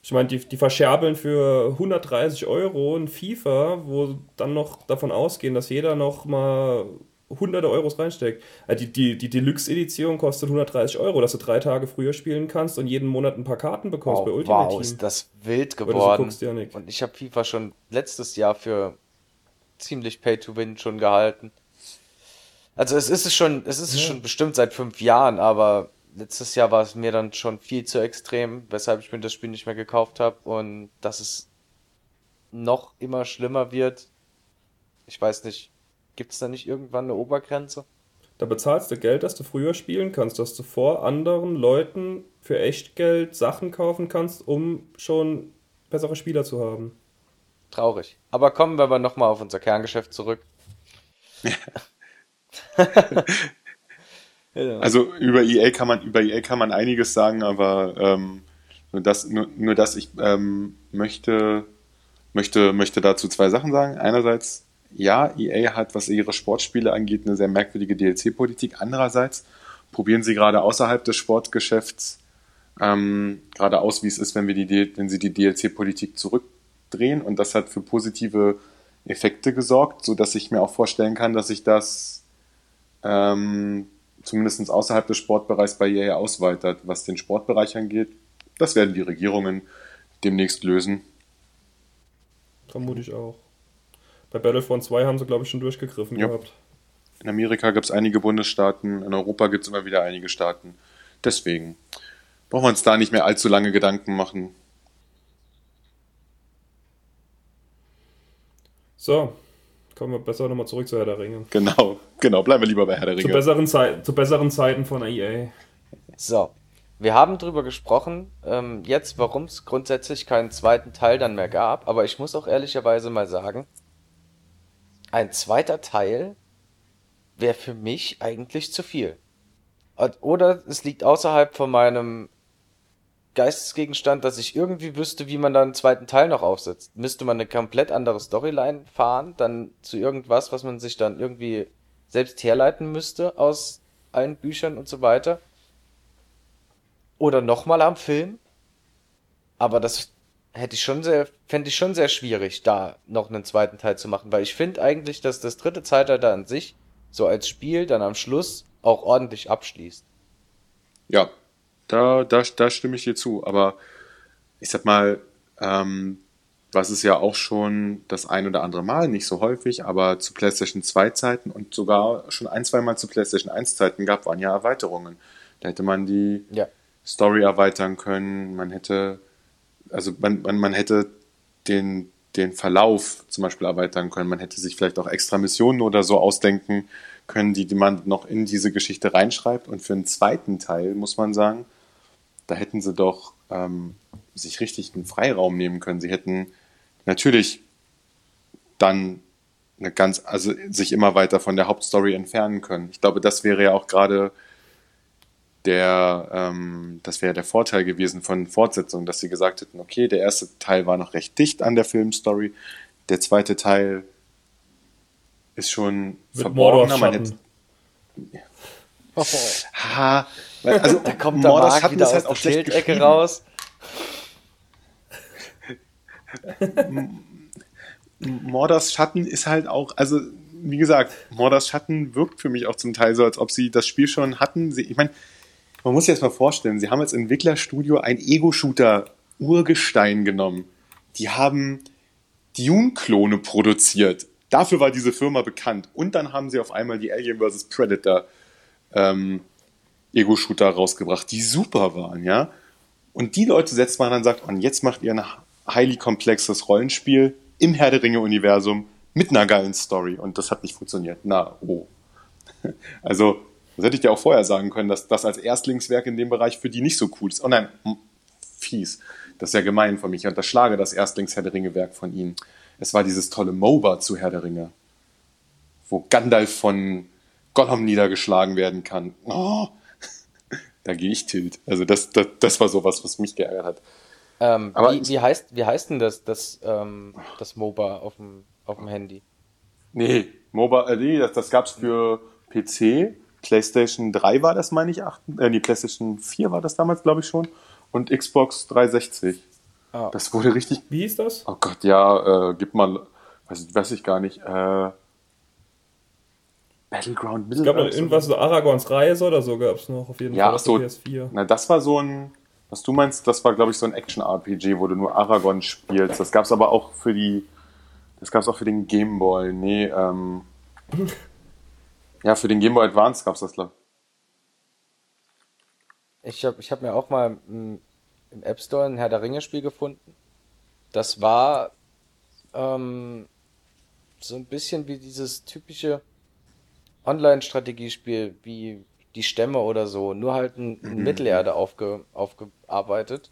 Ich meine, die, die verscherbeln für 130 Euro ein FIFA, wo dann noch davon ausgehen, dass jeder noch mal hunderte Euros reinsteckt. Also die, die, die Deluxe-Edition kostet 130 Euro, dass du drei Tage früher spielen kannst und jeden Monat ein paar Karten bekommst wow, bei Ultimate wow, Team. ist das wild geworden. Ja und ich habe FIFA schon letztes Jahr für ziemlich Pay-to-Win schon gehalten. Also es ist es schon, es ist ja. schon bestimmt seit fünf Jahren, aber letztes Jahr war es mir dann schon viel zu extrem, weshalb ich mir das Spiel nicht mehr gekauft habe und dass es noch immer schlimmer wird. Ich weiß nicht, gibt es da nicht irgendwann eine Obergrenze? Da bezahlst du Geld, dass du früher spielen kannst, dass du vor anderen Leuten für Echtgeld Sachen kaufen kannst, um schon bessere Spieler zu haben. Traurig. Aber kommen wir aber nochmal auf unser Kerngeschäft zurück. [LAUGHS] [LAUGHS] Also über EA kann man über EA kann man einiges sagen, aber ähm, nur das nur, nur dass ich ähm, möchte möchte möchte dazu zwei Sachen sagen. Einerseits ja, EA hat, was ihre Sportspiele angeht, eine sehr merkwürdige DLC-Politik. Andererseits probieren sie gerade außerhalb des Sportgeschäfts ähm, gerade aus, wie es ist, wenn wir die, wenn sie die DLC-Politik zurückdrehen. Und das hat für positive Effekte gesorgt, so dass ich mir auch vorstellen kann, dass sich das ähm, zumindest außerhalb des Sportbereichs bei EA ausweitet. Was den Sportbereich angeht, das werden die Regierungen demnächst lösen. Vermute ich auch. Bei Battlefront 2 haben sie, glaube ich, schon durchgegriffen ja. gehabt. In Amerika gibt es einige Bundesstaaten, in Europa gibt es immer wieder einige Staaten. Deswegen brauchen wir uns da nicht mehr allzu lange Gedanken machen. So, kommen wir besser nochmal zurück zu Herr der Ringe. Genau, genau, bleiben wir lieber bei Herr der Ringe. Zu besseren, Zei zu besseren Zeiten von EA. So, wir haben darüber gesprochen, ähm, jetzt, warum es grundsätzlich keinen zweiten Teil dann mehr gab, aber ich muss auch ehrlicherweise mal sagen, ein zweiter Teil wäre für mich eigentlich zu viel. Oder es liegt außerhalb von meinem Geistesgegenstand, dass ich irgendwie wüsste, wie man da einen zweiten Teil noch aufsetzt. Müsste man eine komplett andere Storyline fahren, dann zu irgendwas, was man sich dann irgendwie selbst herleiten müsste aus allen Büchern und so weiter. Oder nochmal am Film. Aber das hätte ich schon sehr, fände ich schon sehr schwierig, da noch einen zweiten Teil zu machen, weil ich finde eigentlich, dass das dritte Zeitalter an sich so als Spiel dann am Schluss auch ordentlich abschließt. Ja, da, da, da stimme ich dir zu, aber ich sag mal, ähm, was es ja auch schon das ein oder andere Mal, nicht so häufig, aber zu PlayStation 2 Zeiten und sogar schon ein, zwei Mal zu PlayStation 1 Zeiten gab, waren ja Erweiterungen. Da hätte man die ja. Story erweitern können, man hätte also man, man, man hätte den, den Verlauf zum Beispiel erweitern können. Man hätte sich vielleicht auch extra Missionen oder so ausdenken können, die, die man noch in diese Geschichte reinschreibt. Und für einen zweiten Teil muss man sagen, da hätten sie doch ähm, sich richtig einen Freiraum nehmen können. Sie hätten natürlich dann eine ganz, also sich immer weiter von der Hauptstory entfernen können. Ich glaube, das wäre ja auch gerade der, ähm, das wäre der Vorteil gewesen von Fortsetzungen, dass sie gesagt hätten, okay, der erste Teil war noch recht dicht an der Filmstory, der zweite Teil ist schon Mit verborgener. Man hätte, oh. [LAUGHS] ha, [LAUGHS] also, da kommt der Mordors Mark wieder aus halt der Schildecke raus. Mordors Schatten ist halt auch, also wie gesagt, Mordors Schatten wirkt für mich auch zum Teil so, als ob sie das Spiel schon hatten. Sie, ich meine, man muss sich jetzt mal vorstellen, sie haben als Entwicklerstudio ein Ego-Shooter Urgestein genommen. Die haben Dune-Klone produziert. Dafür war diese Firma bekannt. Und dann haben sie auf einmal die Alien vs. Predator ähm, Ego-Shooter rausgebracht, die super waren, ja. Und die Leute setzt man dann und sagt, und jetzt macht ihr ein highly komplexes Rollenspiel im Herr der Ringe-Universum mit einer geilen Story. Und das hat nicht funktioniert. Na, oh. [LAUGHS] Also, das hätte ich dir auch vorher sagen können, dass das als Erstlingswerk in dem Bereich für die nicht so cool ist. Oh nein, fies. Das ist ja gemein von mir. Ich unterschlage das Erstlings-Herr der Ringe-Werk von ihnen. Es war dieses tolle MOBA zu Herr der Ringe, wo Gandalf von Gollum niedergeschlagen werden kann. Oh, da gehe ich tilt. Also das, das, das war sowas, was mich geärgert hat. Ähm, Aber wie, wie, heißt, wie heißt denn das, das, ähm, das MOBA auf dem, auf dem Handy? Nee, MOBA, äh, nee, das, das gab es für PC, PlayStation 3 war das, meine ich, 8, äh, nee, PlayStation 4 war das damals, glaube ich schon, und Xbox 360. Ah. Das wurde richtig. Wie ist das? Oh Gott, ja, äh, gib mal, weiß, weiß ich gar nicht, äh, Battleground Middle Es gab noch irgendwas, so Aragons Reise oder so gab es noch auf jeden ja, Fall. So, PS4. Na, das war so ein, was du meinst, das war glaube ich so ein Action-RPG, wo du nur Aragon spielst. Das gab es aber auch für die, das gab es auch für den Game Boy. Nee, ähm, ja, für den Game Boy Advance gab es das, glaube ich. habe ich hab mir auch mal im, im App Store ein Herr der Ringe Spiel gefunden. Das war ähm, so ein bisschen wie dieses typische Online-Strategiespiel wie die Stämme oder so, nur halt in, in mhm. Mittelerde aufge, aufgearbeitet.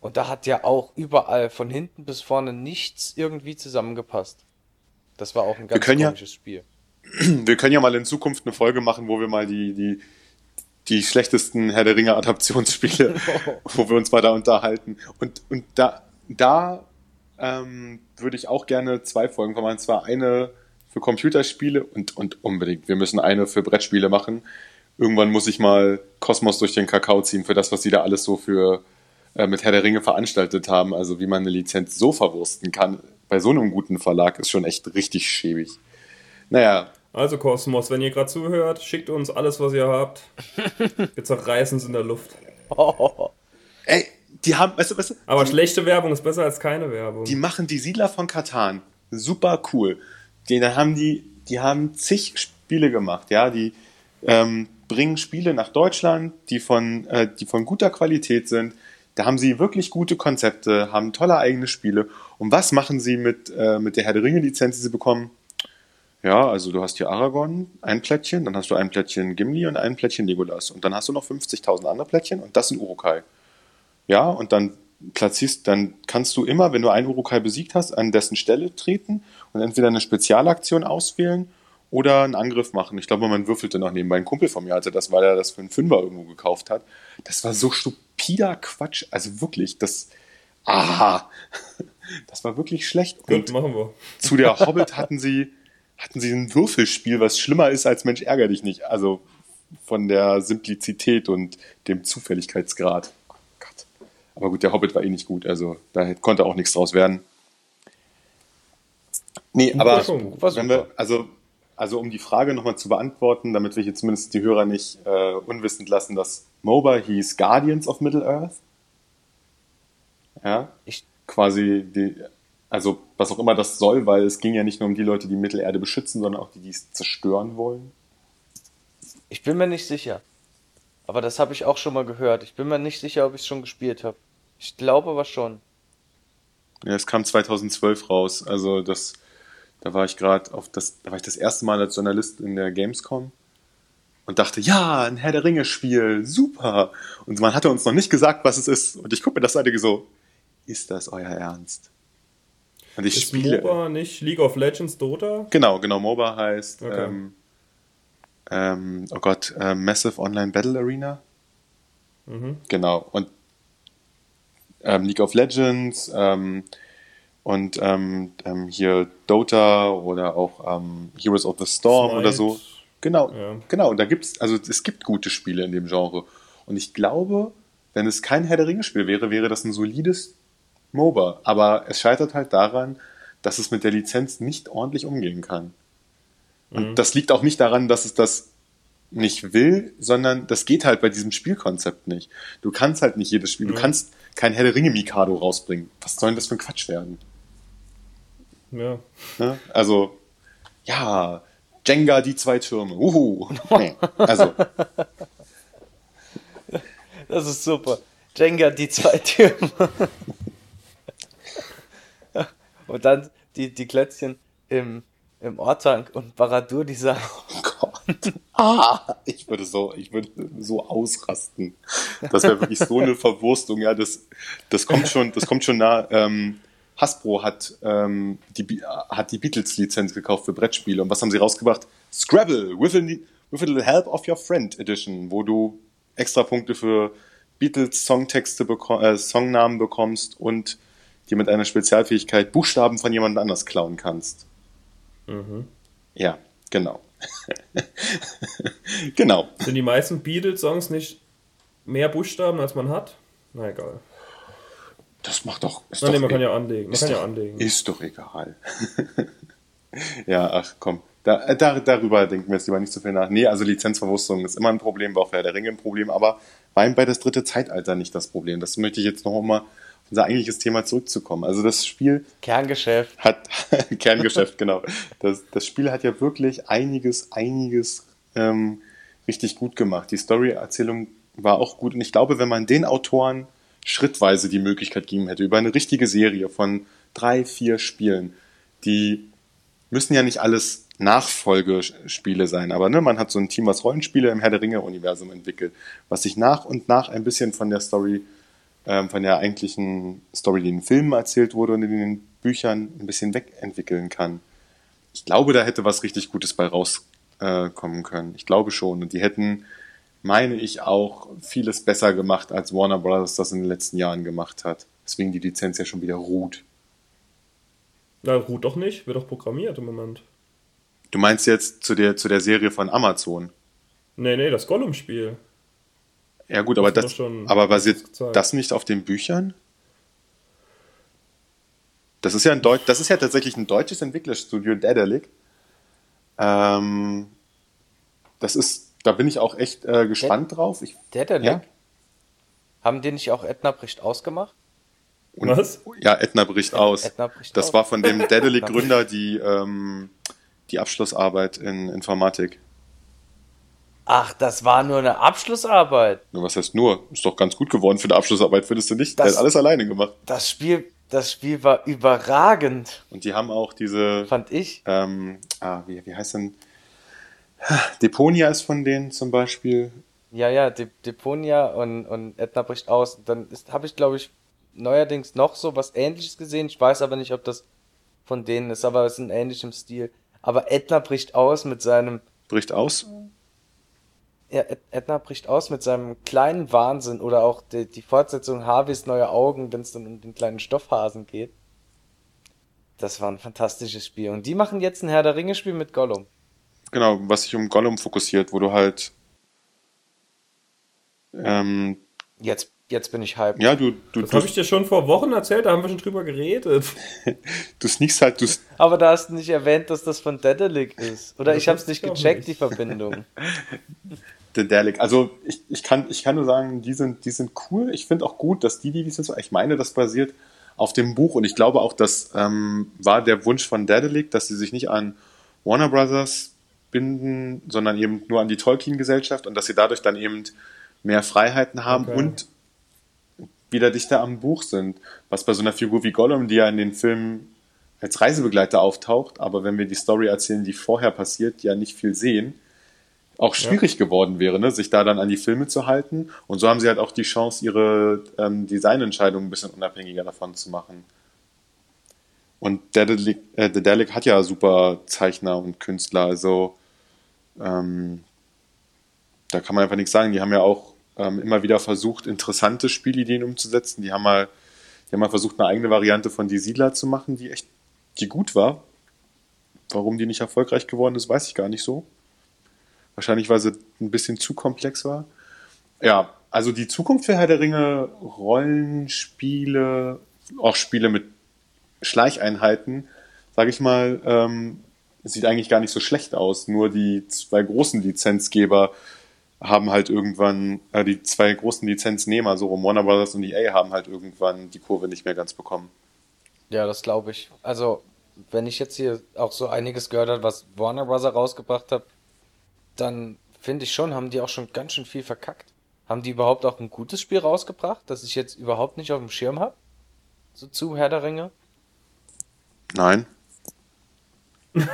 Und da hat ja auch überall von hinten bis vorne nichts irgendwie zusammengepasst. Das war auch ein ganz komisches ja, Spiel. [CLEARS THROAT] Wir können ja mal in Zukunft eine Folge machen, wo wir mal die, die, die schlechtesten Herr der Ringe Adaptionsspiele, [LAUGHS] wo wir uns mal da unterhalten. Und, und da, da ähm, würde ich auch gerne zwei Folgen machen. Und zwar eine für Computerspiele und, und unbedingt. Wir müssen eine für Brettspiele machen. Irgendwann muss ich mal Kosmos durch den Kakao ziehen für das, was sie da alles so für äh, mit Herr der Ringe veranstaltet haben. Also wie man eine Lizenz so verwursten kann bei so einem guten Verlag ist schon echt richtig schäbig. Naja. Also Kosmos, wenn ihr gerade zuhört, schickt uns alles, was ihr habt. [LAUGHS] Wir zerreißen es in der Luft. Oh. [LAUGHS] Ey, die haben, weißt du, weißt du, Aber die, schlechte Werbung ist besser als keine Werbung. Die machen die Siedler von Katan. Super cool die, da haben die, die haben zig Spiele gemacht, ja, die ähm, bringen Spiele nach Deutschland, die von, äh, die von guter Qualität sind. Da haben sie wirklich gute Konzepte, haben tolle eigene Spiele. Und was machen sie mit, äh, mit der Herr der Ringe-Lizenz, die sie bekommen? Ja, also du hast hier Aragorn, ein Plättchen, dann hast du ein Plättchen Gimli und ein Plättchen Legolas. Und dann hast du noch 50.000 andere Plättchen und das sind Urukai. Ja, und dann platzierst, dann kannst du immer, wenn du einen Urukai besiegt hast, an dessen Stelle treten und entweder eine Spezialaktion auswählen oder einen Angriff machen. Ich glaube, man würfelte noch nebenbei. Ein Kumpel von mir hatte das, weil er das für einen Fünfer irgendwo gekauft hat. Das war so stupider Quatsch. Also wirklich, das. Aha! [LAUGHS] Das war wirklich schlecht. Gut, machen wir. Zu der Hobbit hatten sie, hatten sie ein Würfelspiel, was schlimmer ist als Mensch ärger dich nicht. Also von der Simplizität und dem Zufälligkeitsgrad. Aber gut, der Hobbit war eh nicht gut, also da konnte auch nichts draus werden. Nee, aber wenn wir, also, also um die Frage nochmal zu beantworten, damit wir hier zumindest die Hörer nicht äh, unwissend lassen, dass MOBA hieß Guardians of Middle-earth. Ja, ich quasi die, also was auch immer das soll, weil es ging ja nicht nur um die Leute, die Mittelerde beschützen, sondern auch die, die es zerstören wollen. Ich bin mir nicht sicher. Aber das habe ich auch schon mal gehört. Ich bin mir nicht sicher, ob ich es schon gespielt habe. Ich glaube aber schon. Ja, es kam 2012 raus. Also das, da war ich gerade auf das, da war ich das erste Mal als Journalist in der Gamescom und dachte, ja, ein Herr der Ringe Spiel, super. Und man hatte uns noch nicht gesagt, was es ist. Und ich gucke mir das Seite so, ist das euer Ernst? Und ich ist spiele. MOBA nicht League of Legends Dota? Genau, genau. MOBA heißt, okay. ähm, ähm, oh Gott, äh, Massive Online Battle Arena. Mhm. Genau. Und ähm, League of Legends ähm, und ähm, ähm, hier Dota oder auch ähm, Heroes of the Storm Smite. oder so. Genau, ja. genau. Und da gibt's, also es gibt gute Spiele in dem Genre. Und ich glaube, wenn es kein Herr der Ringe-Spiel wäre, wäre das ein solides MOBA. Aber es scheitert halt daran, dass es mit der Lizenz nicht ordentlich umgehen kann. Und mhm. das liegt auch nicht daran, dass es das nicht will, sondern das geht halt bei diesem Spielkonzept nicht. Du kannst halt nicht jedes Spiel, mhm. du kannst kein der Ringe Mikado rausbringen. Was soll denn das für ein Quatsch werden? Ja. Ne? Also, ja, Jenga die zwei Türme. Uhu. [LAUGHS] Nee, also. Das ist super. Jenga die zwei Türme. Und dann die, die Klötzchen im, im Ortank und Baradur, dieser. Oh Gott. [LAUGHS] Ah, ich würde so, ich würde so ausrasten. Das wäre wirklich so eine [LAUGHS] Verwurstung. Ja, das, das kommt schon, das kommt schon nah. Ähm, Hasbro hat, ähm, die, hat die Beatles-Lizenz gekauft für Brettspiele. Und was haben sie rausgebracht? Scrabble, with a, with a little help of your friend Edition, wo du extra Punkte für Beatles-Songtexte, beko äh, Songnamen bekommst und dir mit einer Spezialfähigkeit Buchstaben von jemand anders klauen kannst. Mhm. Ja, genau. [LAUGHS] genau. Sind die meisten Beatles-Songs nicht mehr Buchstaben, als man hat? Na egal. Das macht doch. Ist Nein, doch nee, man kann e- ja anlegen. Man kann doch, ja anlegen. Ist doch egal. [LAUGHS] ja, ach komm. Da, äh, da, darüber denken wir jetzt lieber nicht so viel nach. Nee, also Lizenzverwurstung ist immer ein Problem, war auch für der Ringe ein Problem, aber war bei das dritte Zeitalter nicht das Problem. Das möchte ich jetzt noch mal unser eigentliches Thema zurückzukommen. Also das Spiel Kerngeschäft hat [LAUGHS] Kerngeschäft genau. Das, das Spiel hat ja wirklich einiges, einiges ähm, richtig gut gemacht. Die Story-Erzählung war auch gut und ich glaube, wenn man den Autoren schrittweise die Möglichkeit gegeben hätte über eine richtige Serie von drei, vier Spielen, die müssen ja nicht alles Nachfolgespiele sein, aber ne, man hat so ein Team, was Rollenspiele im Herr der Ringe-Universum entwickelt, was sich nach und nach ein bisschen von der Story ähm, von der eigentlichen Story, die in Filmen erzählt wurde und in den Büchern ein bisschen wegentwickeln kann. Ich glaube, da hätte was richtig Gutes bei rauskommen äh, können. Ich glaube schon. Und die hätten, meine ich, auch vieles besser gemacht, als Warner Brothers das in den letzten Jahren gemacht hat. Deswegen die Lizenz ja schon wieder ruht. Na, ruht doch nicht, wird doch programmiert im Moment. Du meinst jetzt zu der, zu der Serie von Amazon? Nee, nee, das Gollum-Spiel. Ja gut, aber das, aber basiert das nicht auf den Büchern? Das ist ja ein Deut das ist ja tatsächlich ein deutsches Entwicklerstudio, Daedalic. Ähm, das ist, da bin ich auch echt äh, gespannt Dad drauf. Ich, Daedalic? Ja? Haben die nicht auch Edna bricht ausgemacht? Und, Was? Ja, Edna bricht aus. Edna bricht das aus. war von dem [LAUGHS] Daedalic-Gründer die, ähm, die Abschlussarbeit in Informatik. Ach, das war nur eine Abschlussarbeit. Was heißt nur? Ist doch ganz gut geworden für eine Abschlussarbeit, findest du nicht? Das, Der hat alles alleine gemacht. Das Spiel, das Spiel war überragend. Und die haben auch diese. Fand ich. Ähm, ah, wie, wie heißt denn? Deponia ist von denen zum Beispiel. Ja, ja, De Deponia und, und Edna bricht aus. Dann habe ich, glaube ich, neuerdings noch so was ähnliches gesehen. Ich weiß aber nicht, ob das von denen ist, aber es ist in ähnlichem Stil. Aber Edna bricht aus mit seinem. Bricht aus? Ja, Edna bricht aus mit seinem kleinen Wahnsinn oder auch die, die Fortsetzung Harveys neue Augen, wenn es dann um den kleinen Stoffhasen geht. Das war ein fantastisches Spiel. Und die machen jetzt ein Herr der Ringe-Spiel mit Gollum. Genau, was sich um Gollum fokussiert, wo du halt. Ähm, jetzt, jetzt bin ich hyped. Ja, du. du das habe ich dir schon vor Wochen erzählt, da haben wir schon drüber geredet. [LAUGHS] du sneakst halt. Du Aber da hast du nicht erwähnt, dass das von Dedelic ist. Oder ich habe es nicht gecheckt, nicht. die Verbindung. [LAUGHS] Dedelic. Also ich, ich, kann, ich kann nur sagen, die sind, die sind cool. Ich finde auch gut, dass die, die sind so, ich meine, das basiert auf dem Buch und ich glaube auch, das ähm, war der Wunsch von Dedelic, dass sie sich nicht an Warner Brothers binden, sondern eben nur an die Tolkien-Gesellschaft und dass sie dadurch dann eben mehr Freiheiten haben okay. und wieder dichter am Buch sind. Was bei so einer Figur wie Gollum, die ja in den Filmen als Reisebegleiter auftaucht, aber wenn wir die Story erzählen, die vorher passiert, ja nicht viel sehen, auch schwierig ja. geworden wäre, ne, sich da dann an die Filme zu halten. Und so haben sie halt auch die Chance, ihre ähm, Designentscheidungen ein bisschen unabhängiger davon zu machen. Und Dedelic, äh, Dedelic hat ja super Zeichner und Künstler, also ähm, da kann man einfach nichts sagen. Die haben ja auch ähm, immer wieder versucht, interessante Spielideen umzusetzen. Die haben mal, die haben mal versucht, eine eigene Variante von Die Siedler zu machen, die echt, die gut war. Warum die nicht erfolgreich geworden ist, weiß ich gar nicht so. Wahrscheinlich, weil sie ein bisschen zu komplex war. Ja, also die Zukunft für Herr der Ringe, Rollenspiele, auch Spiele mit Schleicheinheiten, sage ich mal, ähm, sieht eigentlich gar nicht so schlecht aus. Nur die zwei großen Lizenzgeber haben halt irgendwann, äh, die zwei großen Lizenznehmer, so Warner Brothers und EA, haben halt irgendwann die Kurve nicht mehr ganz bekommen. Ja, das glaube ich. Also wenn ich jetzt hier auch so einiges gehört habe, was Warner Bros. rausgebracht hat, dann finde ich schon, haben die auch schon ganz schön viel verkackt. Haben die überhaupt auch ein gutes Spiel rausgebracht, das ich jetzt überhaupt nicht auf dem Schirm habe? So zu Herr der Ringe? Nein. [LAUGHS]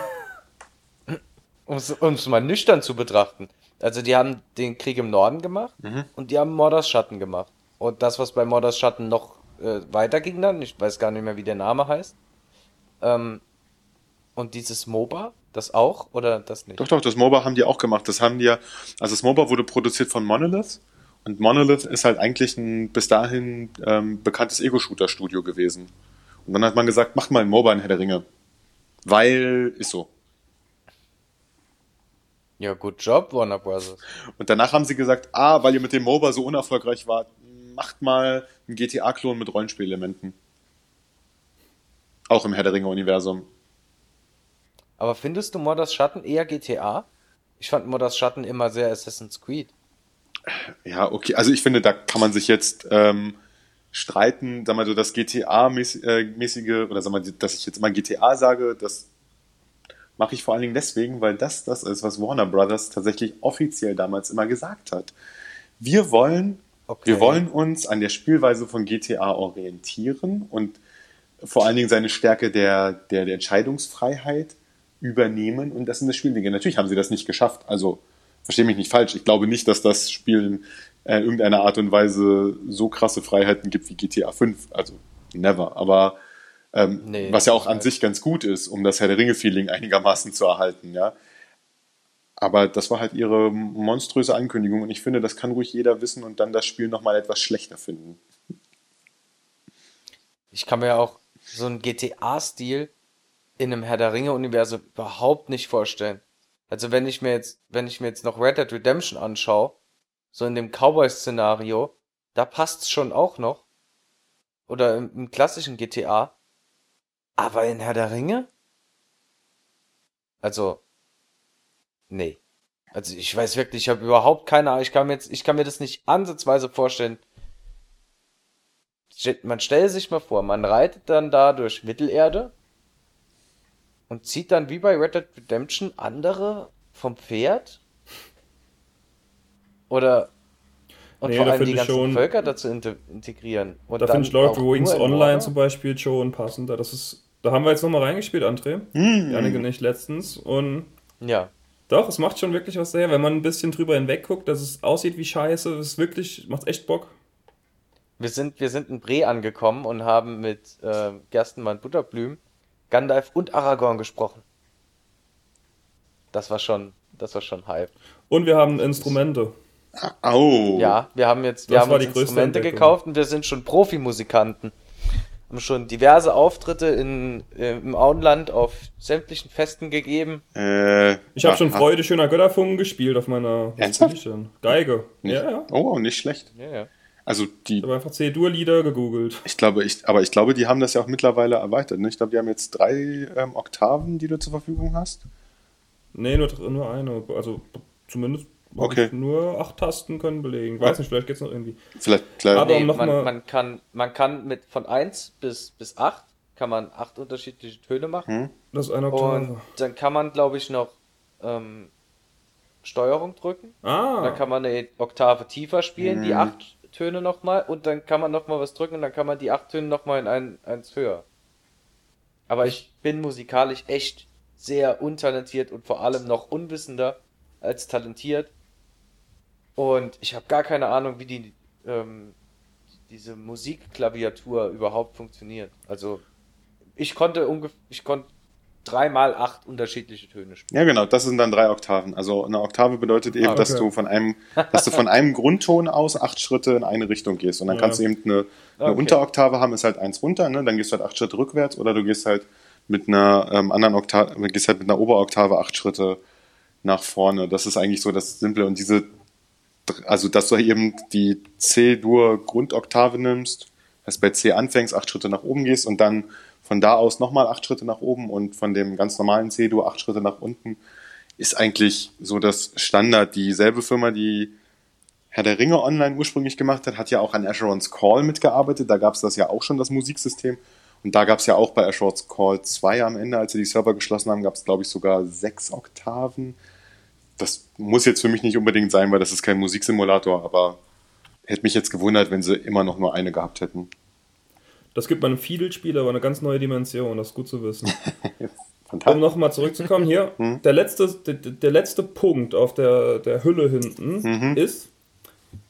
um es mal nüchtern zu betrachten. Also die haben den Krieg im Norden gemacht mhm. und die haben Mordors Schatten gemacht. Und das, was bei Mordors Schatten noch äh, weiterging dann, ich weiß gar nicht mehr, wie der Name heißt. Ähm, und dieses MOBA, das auch oder das nicht? Doch, doch, das MOBA haben die auch gemacht. Das haben die ja, also das MOBA wurde produziert von Monolith und Monolith ist halt eigentlich ein bis dahin ähm, bekanntes Ego-Shooter-Studio gewesen. Und dann hat man gesagt, macht mal ein MOBA in Herr der Ringe. Weil, ist so. Ja, gut Job, Warner Bros. Und danach haben sie gesagt, ah, weil ihr mit dem MOBA so unerfolgreich wart, macht mal einen GTA-Klon mit Rollenspielelementen. Auch im Herr der Ringe-Universum. Aber findest du Modders Schatten eher GTA? Ich fand Modders Schatten immer sehr Assassin's Creed. Ja, okay. Also ich finde, da kann man sich jetzt ähm, streiten, sag mal so, das GTA-mäßige, oder sag mal, dass ich jetzt mal GTA sage, das mache ich vor allen Dingen deswegen, weil das das ist, was Warner Brothers tatsächlich offiziell damals immer gesagt hat. Wir wollen, okay. wir wollen uns an der Spielweise von GTA orientieren und vor allen Dingen seine Stärke der, der, der Entscheidungsfreiheit übernehmen und das in das Spiel legen. Natürlich haben sie das nicht geschafft. Also verstehe mich nicht falsch. Ich glaube nicht, dass das Spiel in äh, irgendeiner Art und Weise so krasse Freiheiten gibt wie GTA 5. Also never. Aber ähm, nee, was ja auch an halt. sich ganz gut ist, um das Herr der Ringe-Feeling einigermaßen zu erhalten, ja. Aber das war halt ihre monströse Ankündigung und ich finde, das kann ruhig jeder wissen und dann das Spiel nochmal etwas schlechter finden. Ich kann mir auch so einen GTA-Stil in einem Herr der Ringe-Universum überhaupt nicht vorstellen. Also wenn ich mir jetzt, wenn ich mir jetzt noch Red Dead Redemption anschaue, so in dem Cowboy-Szenario, da passt's schon auch noch. Oder im, im klassischen GTA, aber in Herr der Ringe? Also, nee. Also ich weiß wirklich, ich habe überhaupt keine Ahnung. Ich kann mir jetzt, ich kann mir das nicht ansatzweise vorstellen. Man stellt sich mal vor, man reitet dann da durch Mittelerde und zieht dann wie bei Red Dead Redemption andere vom Pferd? Oder und nee, vor allem die ganzen schon, Völker dazu integrieren. Und da finde ich Lord of the Rings Online zum Beispiel schon passender. Das ist da haben wir jetzt nochmal reingespielt, André. Mhm. Janik und ich letztens. Und ja. Doch, es macht schon wirklich was sehr, wenn man ein bisschen drüber hinweg guckt, dass es aussieht wie Scheiße. Es ist wirklich, macht echt Bock. Wir sind, wir sind in Bre angekommen und haben mit äh, Gerstenmann Butterblüm, Gandalf und Aragorn gesprochen. Das war schon, das war schon Hype. Und wir haben Instrumente. Oh. Ja, wir haben jetzt, wir das haben uns Instrumente gekauft und wir sind schon Profimusikanten haben schon diverse Auftritte in, äh, im Auenland auf sämtlichen Festen gegeben. Äh, ich habe schon Freude schöner Götterfunken gespielt auf meiner Geige. Nicht, ja, ja. Oh, nicht schlecht. Ja, ja. Also die. Ich habe einfach C-Dur-Lieder gegoogelt. Ich glaube, ich, aber ich glaube, die haben das ja auch mittlerweile erweitert. Ne? Ich glaube, die haben jetzt drei ähm, Oktaven, die du zur Verfügung hast. Nee, nur, nur eine. Also zumindest Okay. Nur acht Tasten können belegen. Ich weiß nicht, vielleicht geht es noch irgendwie. Vielleicht, klar. Aber nee, noch man, mal man, kann, man kann mit von 1 bis, bis 8 kann man acht unterschiedliche Töne machen. Hm. Das ist eine Oktave. Und dann kann man, glaube ich, noch ähm, Steuerung drücken. Ah. Dann kann man eine Oktave tiefer spielen, hm. die acht Töne nochmal. Und dann kann man nochmal was drücken und dann kann man die acht Töne nochmal in ein, eins höher. Aber ich bin musikalisch echt sehr untalentiert und vor allem noch unwissender als talentiert. Und ich habe gar keine Ahnung, wie die ähm, diese Musikklaviatur überhaupt funktioniert. Also ich konnte ungefähr, ich konnte dreimal acht unterschiedliche Töne spielen. Ja, genau, das sind dann drei Oktaven. Also eine Oktave bedeutet eben, ah, okay. dass du von einem, dass du von einem [LAUGHS] Grundton aus acht Schritte in eine Richtung gehst. Und dann ja. kannst du eben eine, eine okay. Unteroktave haben, ist halt eins runter, ne? Dann gehst du halt acht Schritte rückwärts oder du gehst halt mit einer ähm, anderen Oktave, gehst halt mit einer Oberoktave acht Schritte nach vorne. Das ist eigentlich so das Simple. Und diese also dass du eben die C-Dur-Grundoktave nimmst, dass bei C anfängst, acht Schritte nach oben gehst und dann von da aus nochmal acht Schritte nach oben und von dem ganz normalen C-Dur acht Schritte nach unten, ist eigentlich so das Standard. Dieselbe Firma, die Herr der Ringe online ursprünglich gemacht hat, hat ja auch an Asheron's Call mitgearbeitet. Da gab es das ja auch schon, das Musiksystem. Und da gab es ja auch bei Ashwords Call 2 am Ende, als sie die Server geschlossen haben, gab es, glaube ich, sogar sechs Oktaven. Das muss jetzt für mich nicht unbedingt sein, weil das ist kein Musiksimulator, aber hätte mich jetzt gewundert, wenn sie immer noch nur eine gehabt hätten. Das gibt meinem Fiedel-Spiel aber eine ganz neue Dimension, das ist gut zu wissen. [LAUGHS] um nochmal zurückzukommen, hier, [LAUGHS] hm? der, letzte, der, der, letzte Punkt auf der, der Hülle hinten mhm. ist,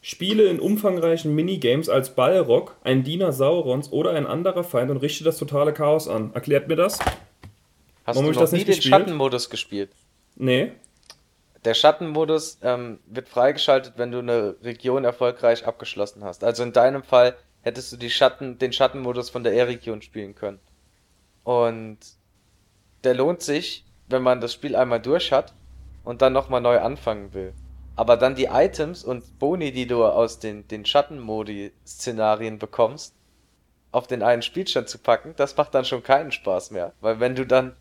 Spiele in umfangreichen Minigames als Balrog, ein Diener Saurons oder ein anderer Feind und richte das totale Chaos an. Erklärt mir das? Hast Warum du noch das nie den Schattenmodus gespielt? Nee. Der Schattenmodus ähm, wird freigeschaltet, wenn du eine Region erfolgreich abgeschlossen hast. Also in deinem Fall hättest du die Schatten, den Schattenmodus von der E-Region spielen können. Und der lohnt sich, wenn man das Spiel einmal durch hat und dann nochmal neu anfangen will. Aber dann die Items und Boni, die du aus den, den Schattenmodi-Szenarien bekommst, auf den einen Spielstand zu packen, das macht dann schon keinen Spaß mehr. Weil wenn du dann,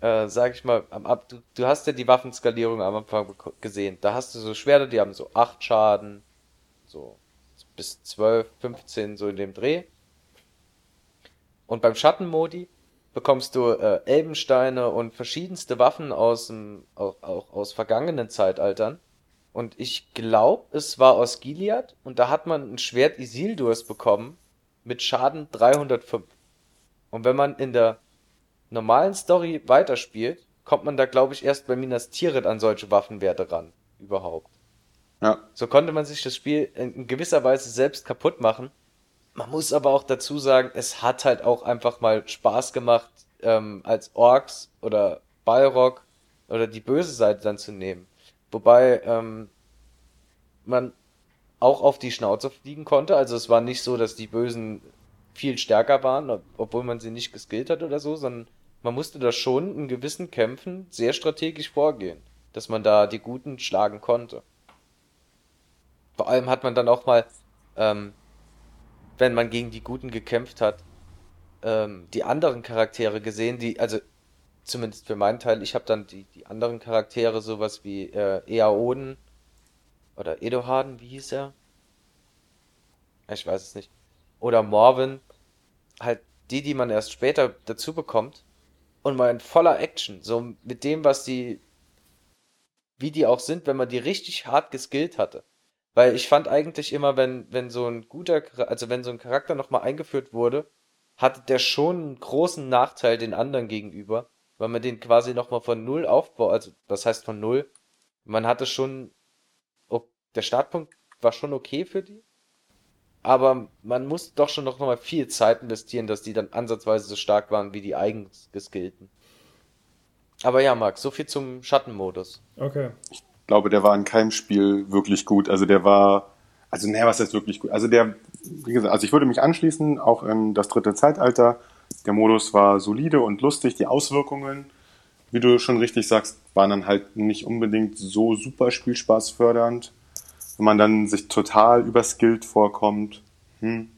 äh, sag ich mal, am, ab, du, du hast ja die Waffenskalierung am Anfang gesehen. Da hast du so Schwerter, die haben so 8 Schaden, so bis 12, 15, so in dem Dreh. Und beim Schattenmodi bekommst du äh, Elbensteine und verschiedenste Waffen aus, dem, auch, auch aus vergangenen Zeitaltern. Und ich glaube, es war aus Gilead und da hat man ein Schwert Isildurs bekommen mit Schaden 305. Und wenn man in der normalen Story weiterspielt, kommt man da, glaube ich, erst bei Minas Tirith an solche Waffenwerte ran. Überhaupt. Ja. So konnte man sich das Spiel in gewisser Weise selbst kaputt machen. Man muss aber auch dazu sagen, es hat halt auch einfach mal Spaß gemacht, ähm, als Orks oder Balrog oder die böse Seite dann zu nehmen. Wobei ähm, man auch auf die Schnauze fliegen konnte. Also es war nicht so, dass die Bösen viel stärker waren, obwohl man sie nicht geskillt hat oder so, sondern man musste da schon in gewissen Kämpfen sehr strategisch vorgehen, dass man da die Guten schlagen konnte. Vor allem hat man dann auch mal, ähm, wenn man gegen die Guten gekämpft hat, ähm, die anderen Charaktere gesehen, die, also zumindest für meinen Teil, ich habe dann die, die anderen Charaktere, sowas wie äh, Eaoden oder Edoharden, wie hieß er? Ich weiß es nicht. Oder Morven, halt die, die man erst später dazu bekommt und mal in voller Action, so mit dem, was die, wie die auch sind, wenn man die richtig hart geskillt hatte. Weil ich fand eigentlich immer, wenn, wenn so ein guter, also wenn so ein Charakter nochmal eingeführt wurde, hatte der schon einen großen Nachteil den anderen gegenüber, weil man den quasi nochmal von Null aufbaut, also das heißt von Null. Man hatte schon, der Startpunkt war schon okay für die, aber man muss doch schon noch mal viel Zeit investieren, dass die dann ansatzweise so stark waren wie die eigens geskillten. Aber ja, Max, so viel zum Schattenmodus. Okay. Ich glaube, der war in keinem Spiel wirklich gut. Also der war, also naja, was heißt wirklich gut? Also der, wie gesagt, also ich würde mich anschließen, auch in das dritte Zeitalter. Der Modus war solide und lustig. Die Auswirkungen, wie du schon richtig sagst, waren dann halt nicht unbedingt so super spielspaßfördernd. Wenn man dann sich total überskillt vorkommt. Hm.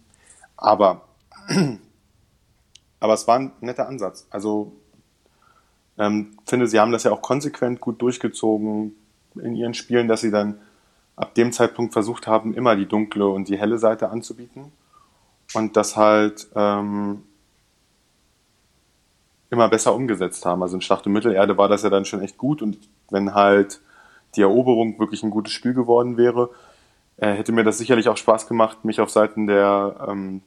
Aber, [CLEARS THROAT] aber es war ein netter Ansatz. Also, ähm, finde, sie haben das ja auch konsequent gut durchgezogen in ihren Spielen, dass sie dann ab dem Zeitpunkt versucht haben, immer die dunkle und die helle Seite anzubieten. Und das halt ähm, immer besser umgesetzt haben. Also in Schlacht um Mittelerde war das ja dann schon echt gut und wenn halt die Eroberung wirklich ein gutes Spiel geworden wäre, äh, hätte mir das sicherlich auch Spaß gemacht, mich auf Seiten der ähm,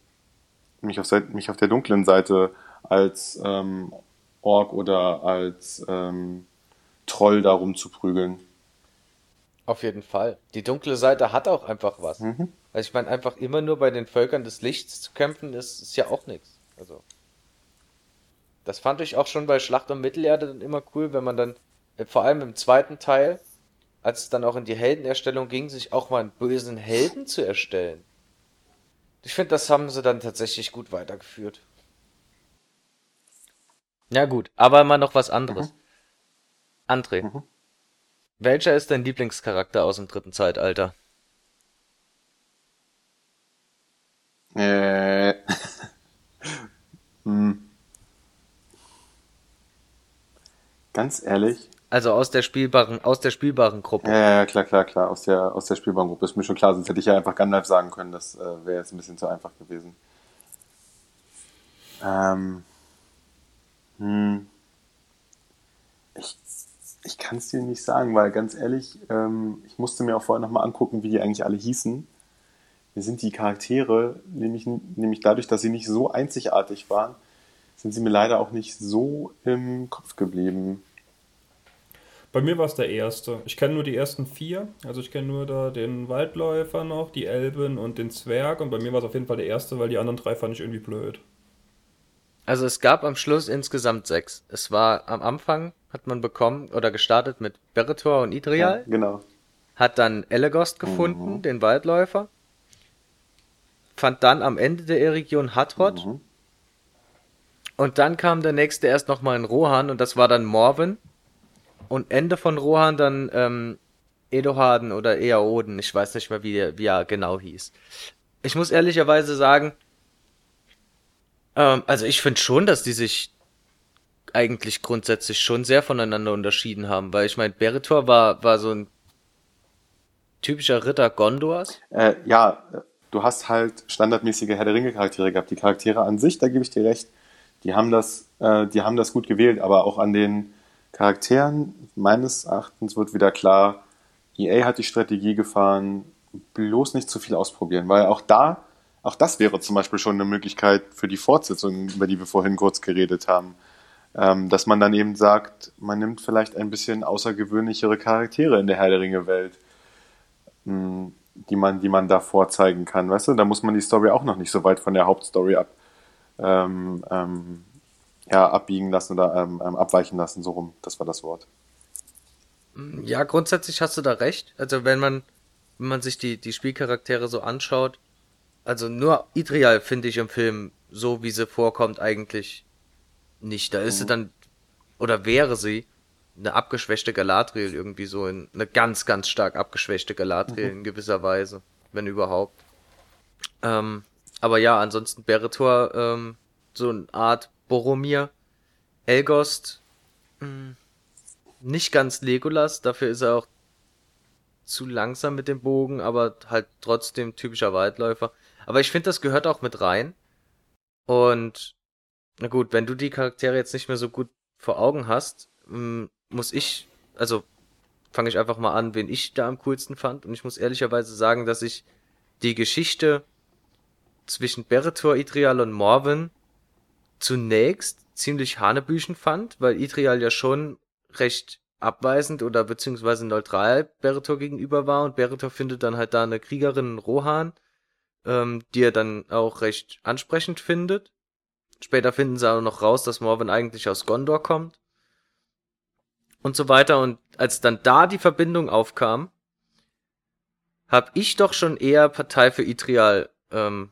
mich auf Seiten, mich auf der dunklen Seite als ähm, Ork oder als ähm, Troll darum zu prügeln. Auf jeden Fall. Die dunkle Seite hat auch einfach was. Mhm. Also ich meine, einfach immer nur bei den Völkern des Lichts zu kämpfen, ist, ist ja auch nichts. Also. Das fand ich auch schon bei Schlacht um Mittelerde dann immer cool, wenn man dann, äh, vor allem im zweiten Teil, als es dann auch in die Heldenerstellung ging, sich auch mal einen bösen Helden zu erstellen. Ich finde, das haben sie dann tatsächlich gut weitergeführt. Ja gut, aber mal noch was anderes. Mhm. André, mhm. Welcher ist dein Lieblingscharakter aus dem dritten Zeitalter? Äh. [LAUGHS] hm. Ganz ehrlich. Also aus der spielbaren, aus der spielbaren Gruppe. Ja, ja, klar, klar, klar. Aus der, aus der spielbaren Gruppe ist mir schon klar, sonst hätte ich ja einfach Gandalf sagen können. Das äh, wäre jetzt ein bisschen zu einfach gewesen. Ähm, hm, ich kann es dir nicht sagen, weil ganz ehrlich, ähm, ich musste mir auch vorher nochmal angucken, wie die eigentlich alle hießen. Mir sind die Charaktere, nämlich, nämlich dadurch, dass sie nicht so einzigartig waren, sind sie mir leider auch nicht so im Kopf geblieben. Bei mir war es der erste. Ich kenne nur die ersten vier. Also ich kenne nur da den Waldläufer noch, die Elben und den Zwerg. Und bei mir war es auf jeden Fall der erste, weil die anderen drei fand ich irgendwie blöd. Also es gab am Schluss insgesamt sechs. Es war am Anfang hat man bekommen oder gestartet mit Beretor und Idrial. Ja, genau. Hat dann Elegost gefunden, mhm. den Waldläufer. Fand dann am Ende der Region Hatrod. Mhm. Und dann kam der nächste erst nochmal in Rohan und das war dann Morven. Und Ende von Rohan dann ähm, Edoharden oder Eaoden. Ich weiß nicht mehr, wie, wie er genau hieß. Ich muss ehrlicherweise sagen, ähm, also ich finde schon, dass die sich eigentlich grundsätzlich schon sehr voneinander unterschieden haben, weil ich meine, Beretor war, war so ein typischer Ritter Gondors. Äh, ja, du hast halt standardmäßige Herr der Ringe Charaktere gehabt. Die Charaktere an sich, da gebe ich dir recht, die haben das, äh, die haben das gut gewählt, aber auch an den Charakteren meines Erachtens wird wieder klar, EA hat die Strategie gefahren, bloß nicht zu viel ausprobieren, weil auch da, auch das wäre zum Beispiel schon eine Möglichkeit für die Fortsetzung, über die wir vorhin kurz geredet haben, ähm, dass man dann eben sagt, man nimmt vielleicht ein bisschen außergewöhnlichere Charaktere in der Herr der Ringe Welt, hm, die man, die man da vorzeigen kann, weißt du, da muss man die Story auch noch nicht so weit von der Hauptstory ab, ähm, ähm, ja, abbiegen lassen oder ähm, ähm, abweichen lassen, so rum, das war das Wort. Ja, grundsätzlich hast du da recht. Also wenn man, wenn man sich die, die Spielcharaktere so anschaut, also nur Idrial finde ich im Film, so wie sie vorkommt, eigentlich nicht. Da ist mhm. sie dann, oder wäre sie, eine abgeschwächte Galadriel irgendwie so, in, eine ganz, ganz stark abgeschwächte Galadriel mhm. in gewisser Weise, wenn überhaupt. Ähm, aber ja, ansonsten Beretor, ähm, so eine Art Boromir. Elgost, mh, hm, nicht ganz Legolas, dafür ist er auch zu langsam mit dem Bogen, aber halt trotzdem typischer Waldläufer. Aber ich finde, das gehört auch mit rein. Und na gut, wenn du die Charaktere jetzt nicht mehr so gut vor Augen hast, hm, muss ich, also fange ich einfach mal an, wen ich da am coolsten fand. Und ich muss ehrlicherweise sagen, dass ich die Geschichte zwischen Beretor, Idrial und Morven zunächst ziemlich hanebüchen fand, weil Idrial ja schon recht abweisend oder beziehungsweise neutral Beretor gegenüber war und Beretor findet dann halt da eine Kriegerin Rohan, ähm, die er dann auch recht ansprechend findet. Später finden sie auch noch raus, dass Morven eigentlich aus Gondor kommt. Und so weiter. Und als dann da die Verbindung aufkam, hab ich doch schon eher Partei für Idrial ähm,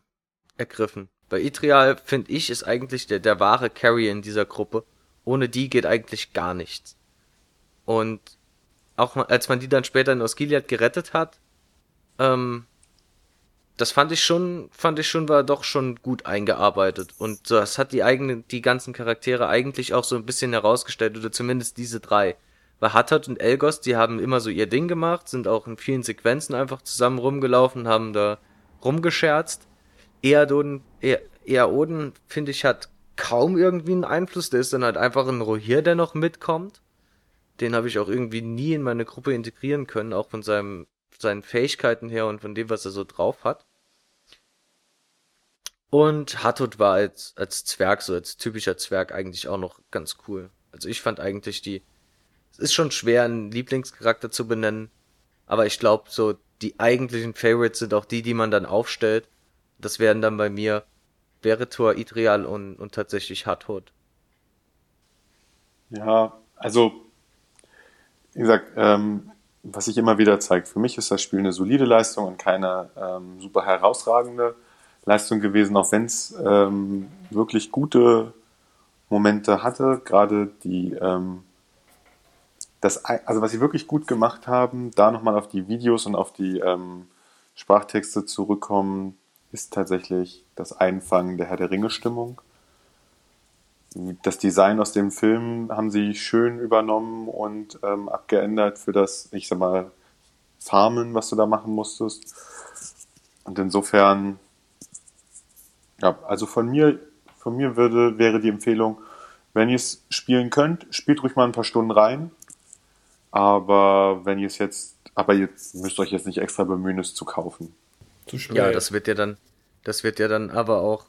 ergriffen. Bei Idrial, finde ich, ist eigentlich der, der wahre Carry in dieser Gruppe. Ohne die geht eigentlich gar nichts. Und auch als man die dann später in Osgiliath gerettet hat, ähm, das fand ich schon, fand ich schon, war doch schon gut eingearbeitet. Und das hat die eigenen, die ganzen Charaktere eigentlich auch so ein bisschen herausgestellt, oder zumindest diese drei. Weil Hattat und Elgos, die haben immer so ihr Ding gemacht, sind auch in vielen Sequenzen einfach zusammen rumgelaufen, haben da rumgescherzt. Eadon, Eaoden, finde ich, hat kaum irgendwie einen Einfluss. Der ist dann halt einfach ein Rohir, der noch mitkommt. Den habe ich auch irgendwie nie in meine Gruppe integrieren können, auch von seinem, seinen Fähigkeiten her und von dem, was er so drauf hat. Und Hatut war als, als Zwerg, so als typischer Zwerg eigentlich auch noch ganz cool. Also ich fand eigentlich die, es ist schon schwer, einen Lieblingscharakter zu benennen, aber ich glaube, so die eigentlichen Favorites sind auch die, die man dann aufstellt. Das wären dann bei mir Beretor, Idrial und, und tatsächlich Hatut. Ja, also, wie gesagt, ähm, was sich immer wieder zeigt, für mich ist das Spiel eine solide Leistung und keine ähm, super herausragende. Leistung gewesen, auch wenn es ähm, wirklich gute Momente hatte. Gerade die, ähm, das, also was sie wirklich gut gemacht haben, da nochmal auf die Videos und auf die ähm, Sprachtexte zurückkommen, ist tatsächlich das Einfangen der Herr der Ringe-Stimmung. Das Design aus dem Film haben sie schön übernommen und ähm, abgeändert für das, ich sag mal, Farmen, was du da machen musstest. Und insofern ja, also von mir von mir würde, wäre die Empfehlung, wenn ihr es spielen könnt, spielt ruhig mal ein paar Stunden rein. Aber wenn ihr es jetzt, aber ihr müsst euch jetzt nicht extra bemühen, es zu kaufen. Zu ja, das wird ja dann, das wird ja dann aber auch,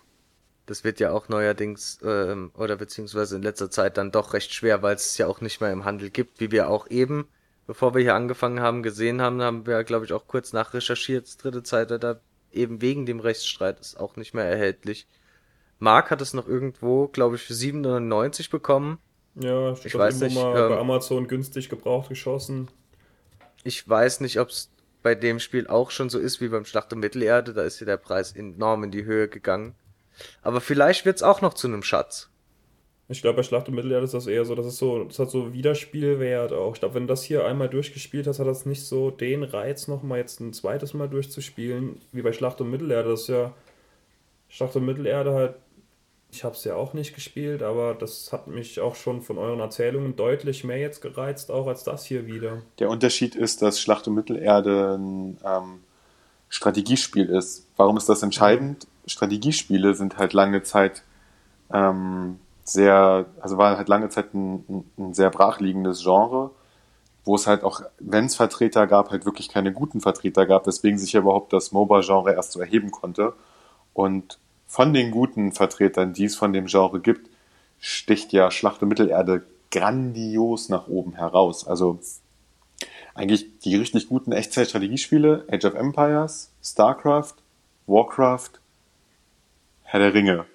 das wird ja auch neuerdings ähm, oder beziehungsweise in letzter Zeit dann doch recht schwer, weil es ja auch nicht mehr im Handel gibt, wie wir auch eben, bevor wir hier angefangen haben, gesehen haben, haben wir, glaube ich, auch kurz nachrecherchiert, dritte Zeit da eben wegen dem Rechtsstreit ist auch nicht mehr erhältlich. Mark hat es noch irgendwo, glaube ich, für 7,99 bekommen. Ja, ich weiß nicht. Mal ähm, bei Amazon günstig gebraucht geschossen. Ich weiß nicht, ob es bei dem Spiel auch schon so ist wie beim Schlacht um Mittelerde. Da ist ja der Preis enorm in die Höhe gegangen. Aber vielleicht wird es auch noch zu einem Schatz. Ich glaube, bei Schlacht um Mittelerde ist das eher so, das ist so, das hat so Wiederspielwert auch. Ich glaube, wenn du das hier einmal durchgespielt hast, hat das nicht so den Reiz, nochmal jetzt ein zweites Mal durchzuspielen, wie bei Schlacht um Mittelerde. Das ist ja Schlacht um Mittelerde halt ich habe es ja auch nicht gespielt, aber das hat mich auch schon von euren Erzählungen deutlich mehr jetzt gereizt, auch als das hier wieder. Der Unterschied ist, dass Schlacht um Mittelerde ein ähm, Strategiespiel ist. Warum ist das entscheidend? Strategiespiele sind halt lange Zeit ähm, sehr, also war halt lange Zeit ein, ein sehr brachliegendes Genre, wo es halt auch, wenn es Vertreter gab, halt wirklich keine guten Vertreter gab, deswegen sich ja überhaupt das MOBA-Genre erst so erheben konnte. Und von den guten Vertretern, die es von dem Genre gibt, sticht ja Schlacht um Mittelerde grandios nach oben heraus. Also eigentlich die richtig guten Echtzeit-Strategiespiele, Age of Empires, StarCraft, Warcraft, Herr der Ringe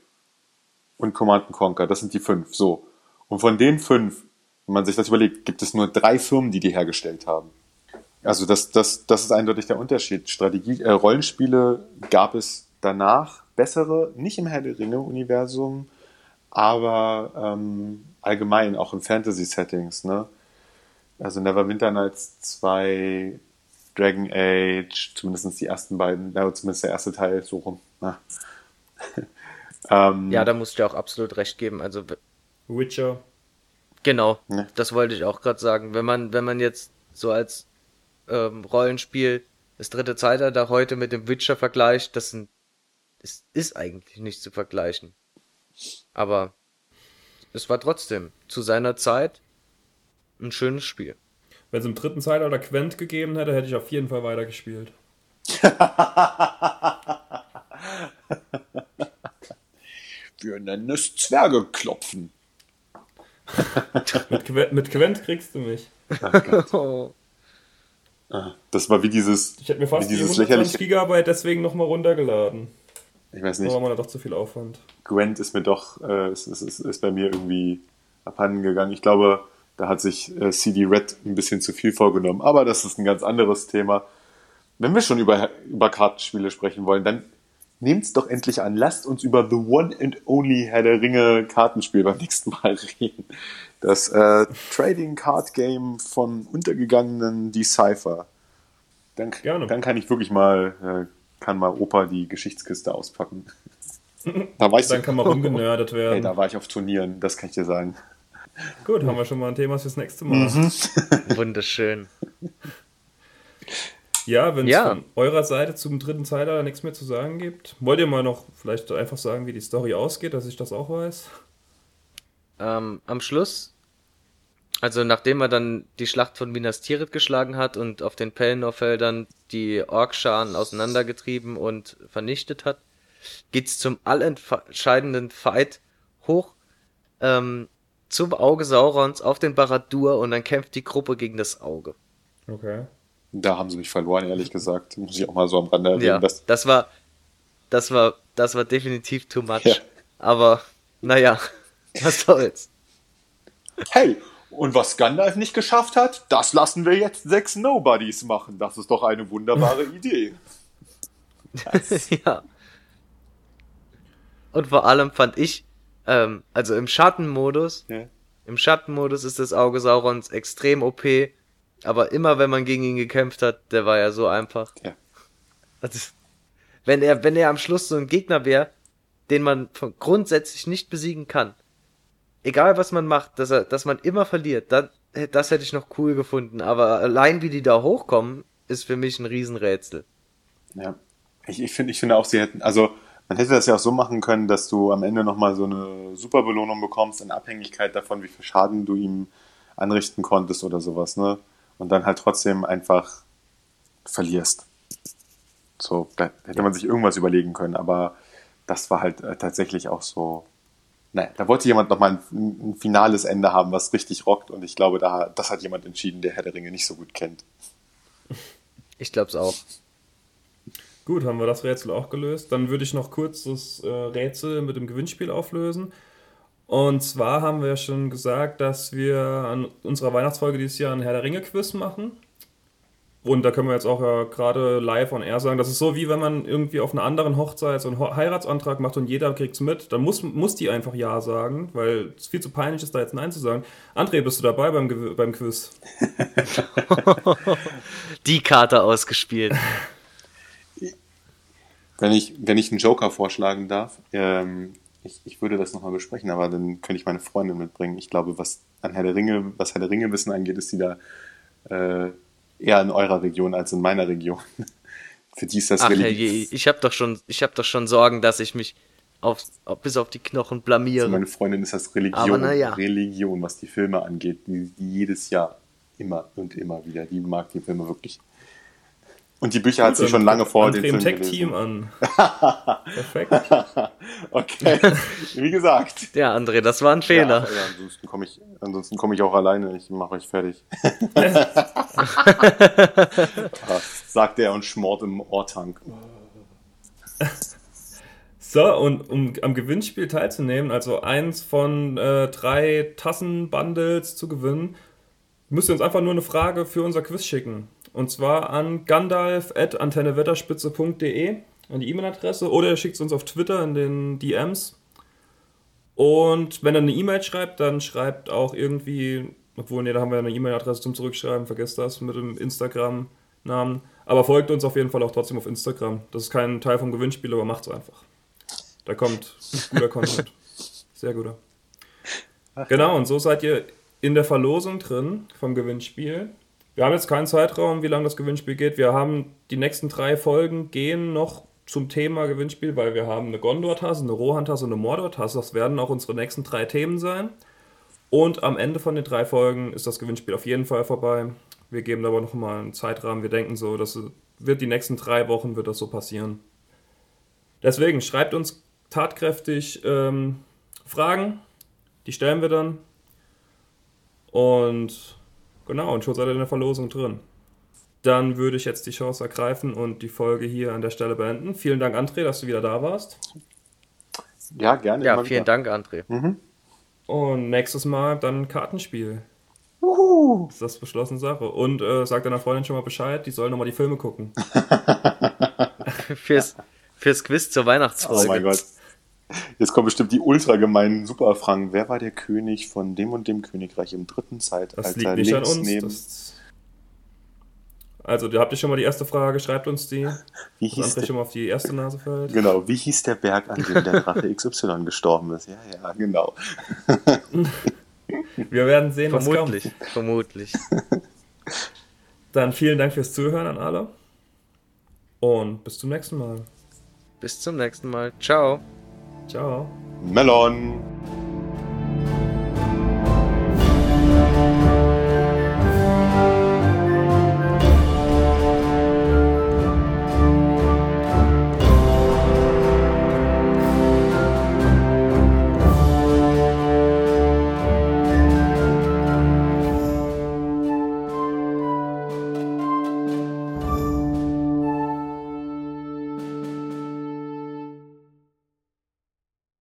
und Command Conquer. Das sind die fünf. So. Und von den fünf, wenn man sich das überlegt, gibt es nur drei Firmen, die die hergestellt haben. Also das, das, das ist eindeutig der Unterschied. Strategie, äh, Rollenspiele gab es danach bessere, nicht im Herr der Ringe-Universum, aber ähm, allgemein auch in Fantasy-Settings. Ne? Also Neverwinter Nights 2, Dragon Age, zumindest die ersten beiden, ja, zumindest der erste Teil, so rum. Ne? [LAUGHS] ähm, ja, da musst du dir auch absolut recht geben. Also Witcher. Genau, ne? das wollte ich auch gerade sagen. Wenn man, wenn man jetzt so als ähm, Rollenspiel das dritte Zeitalter heute mit dem Witcher vergleicht, das sind es ist eigentlich nicht zu vergleichen. Aber es war trotzdem zu seiner Zeit ein schönes Spiel. Wenn es im dritten Zeitalter Quent gegeben hätte, hätte ich auf jeden Fall weitergespielt. [LAUGHS] Wir nennen es Zwergeklopfen. [LAUGHS] mit, Qu mit Quent kriegst du mich. [LAUGHS] Oh das war wie dieses. Ich hätte mir fast dieses die 120 Gigabyte deswegen nochmal runtergeladen. Ich weiß nicht. Da war mal doch zu viel Aufwand. Gwent ist mir doch, äh, ist, ist, ist, ist bei mir irgendwie abhanden gegangen. Ich glaube, da hat sich äh, CD Red ein bisschen zu viel vorgenommen. Aber das ist ein ganz anderes Thema. Wenn wir schon über, über Kartenspiele sprechen wollen, dann nehmt's doch endlich an. Lasst uns über The One and Only Herr der Ringe Kartenspiel beim nächsten Mal [LAUGHS] reden. Das äh, Trading Card Game von untergegangenen Decipher. Dann, Gerne. dann kann ich wirklich mal äh, kann mal Opa die Geschichtskiste auspacken. [LAUGHS] da war ich Dann kann man rumgenördet [LAUGHS] werden. Ey, da war ich auf Turnieren, das kann ich dir sagen. Gut, haben wir schon mal ein Thema fürs nächste Mal. Mhm. Wunderschön. Ja, wenn es ja. von eurer Seite zum dritten Zeitalter nichts mehr zu sagen gibt, wollt ihr mal noch vielleicht einfach sagen, wie die Story ausgeht, dass ich das auch weiß? Ähm, am Schluss also nachdem er dann die Schlacht von Minas Tirith geschlagen hat und auf den Pelennor-Feldern die Orkscharen auseinandergetrieben und vernichtet hat, geht's zum allentscheidenden Fight hoch ähm, zum Auge Saurons auf den Baradur und dann kämpft die Gruppe gegen das Auge. Okay. Da haben sie mich verloren, ehrlich gesagt. Muss ich auch mal so am Rande erwähnen. Ja, das, das war, das war, das war definitiv too much. Ja. Aber, naja, [LAUGHS] was soll's. Hey, und was Gandalf nicht geschafft hat, das lassen wir jetzt sechs Nobodies machen. Das ist doch eine wunderbare [LAUGHS] Idee. [LAUGHS] ja. Und vor allem fand ich, ähm, also im Schattenmodus, ja. im Schattenmodus ist das Auge Saurons extrem OP, aber immer wenn man gegen ihn gekämpft hat, der war ja so einfach. Ja. Also, wenn er, wenn er am Schluss so ein Gegner wäre, den man grundsätzlich nicht besiegen kann, egal was man macht, dass, er, dass man immer verliert, das, das hätte ich noch cool gefunden. Aber allein wie die da hochkommen, ist für mich ein Riesenrätsel. Ja, ich, ich finde ich finde auch, sie hätten, also Man hätte das ja auch so machen können, dass du am Ende nochmal so eine Superbelohnung bekommst, in Abhängigkeit davon, wie viel Schaden du ihm anrichten konntest oder sowas, ne? Und dann halt trotzdem einfach verlierst. So, da hätte man sich irgendwas überlegen können, aber das war halt äh, tatsächlich auch so. Nein, da wollte jemand nochmal ein, ein finales Ende haben, was richtig rockt und ich glaube, da, das hat jemand entschieden, der Herr der Ringe nicht so gut kennt. [LAUGHS] Ich glaube es auch. Gut, haben wir das Rätsel auch gelöst. Dann würde ich noch kurz das äh, Rätsel mit dem Gewinnspiel auflösen. Und zwar haben wir schon gesagt, dass wir an unserer Weihnachtsfolge dieses Jahr ein Herr der Ringe-Quiz machen. Und da können wir jetzt auch ja gerade live on air sagen, das ist so wie wenn man irgendwie auf einer anderen Hochzeit so einen Heiratsantrag macht und jeder kriegt es mit, dann muss, muss die einfach Ja sagen, weil es viel zu peinlich ist, da jetzt Nein zu sagen. André, bist du dabei beim, beim Quiz? [LAUGHS] die Karte ausgespielt. Wenn ich, wenn ich einen Joker vorschlagen darf, ähm, ich, ich würde das nochmal besprechen, aber dann könnte ich meine Freundin mitbringen. Ich glaube, was an Herr der Ringe, was Herr der Ringe Wissen angeht, ist sie da äh, eher in eurer Region als in meiner Region. [LAUGHS] Für die ist das Ach, Herrje, ich habe doch schon, ich habe doch schon Sorgen, dass ich mich auf, bis auf die Knochen blamiere. Also meine Freundin ist das Religion, ja. Religion, was die Filme angeht, die, die jedes Jahr immer und immer wieder, die mag die Filme wirklich. Und die Bücher Gut, hat sie schon lange vor dem Film Tech-Team an. [LAUGHS] Perfekt. okay, [LAUGHS] wie gesagt. Ja, André, das war ein Fehler. Ja, ja ansonsten komme ich, ansonsten ich auch alleine. Ich mache euch fertig. [LAUGHS] sagt er und schmort im Ohrtank. So, und um am Gewinnspiel teilzunehmen, also eins von äh, drei Tassenbundles zu gewinnen, müsst ihr uns einfach nur eine Frage für unser Quiz schicken. Und zwar an gandalf.antennewetterspitze.de an die E-Mail-Adresse oder ihr schickt es uns auf Twitter in den DMs. Und wenn ihr eine E-Mail schreibt, dann schreibt auch irgendwie, obwohl, nee, da haben wir eine E-Mail-Adresse zum Zurückschreiben, vergesst das mit dem Instagram-Namen. Aber folgt uns auf jeden Fall auch trotzdem auf Instagram. Das ist kein Teil vom Gewinnspiel, aber macht es einfach. Da kommt guter Content. Sehr guter. Genau, und so seid ihr in der Verlosung drin vom Gewinnspiel. Wir haben jetzt keinen Zeitraum, wie lange das Gewinnspiel geht. Wir haben die nächsten drei Folgen gehen noch zum Thema Gewinnspiel, weil wir haben eine Gondor-Tasse, eine Rohan-Tasse und eine Mordor-Tasse. Das werden auch unsere nächsten drei Themen sein. Und am Ende von den drei Folgen ist das Gewinnspiel auf jeden Fall vorbei. Wir geben aber noch mal einen Zeitrahmen. Wir denken so, das wird die nächsten drei Wochen wird das so passieren. Deswegen schreibt uns tatkräftig ähm, Fragen. Die stellen wir dann. Und Genau, und schon seid ihr in der Verlosung drin. Dann würde ich jetzt die Chance ergreifen und die Folge hier an der Stelle beenden. Vielen Dank, André, dass du wieder da warst. Ja, gerne. Ja, vielen wieder. Dank, André. Mhm. Und nächstes Mal dann Kartenspiel. Uhu. Ist das beschlossene Sache. Und äh, sag deiner Freundin schon mal Bescheid, die soll nochmal die Filme gucken. [LAUGHS] fürs, fürs Quiz zur Weihnachtsfolge. Oh mein Gott. Jetzt kommen bestimmt die ultra gemeinen Superfragen. Wer war der König von dem und dem Königreich im dritten Zeitalter? Das liegt nicht an uns. Das... Also, habt ihr schon mal die erste Frage, schreibt uns die. Wie hieß der... schon mal auf die erste Nase fällt. Genau, wie hieß der Berg, an dem der Drache XY gestorben ist? Ja, ja, genau. [LAUGHS] Wir werden sehen, vermutlich, was kommt. Vermutlich. Dann vielen Dank fürs Zuhören an alle. Und bis zum nächsten Mal. Bis zum nächsten Mal. Ciao. Ciao. Melon.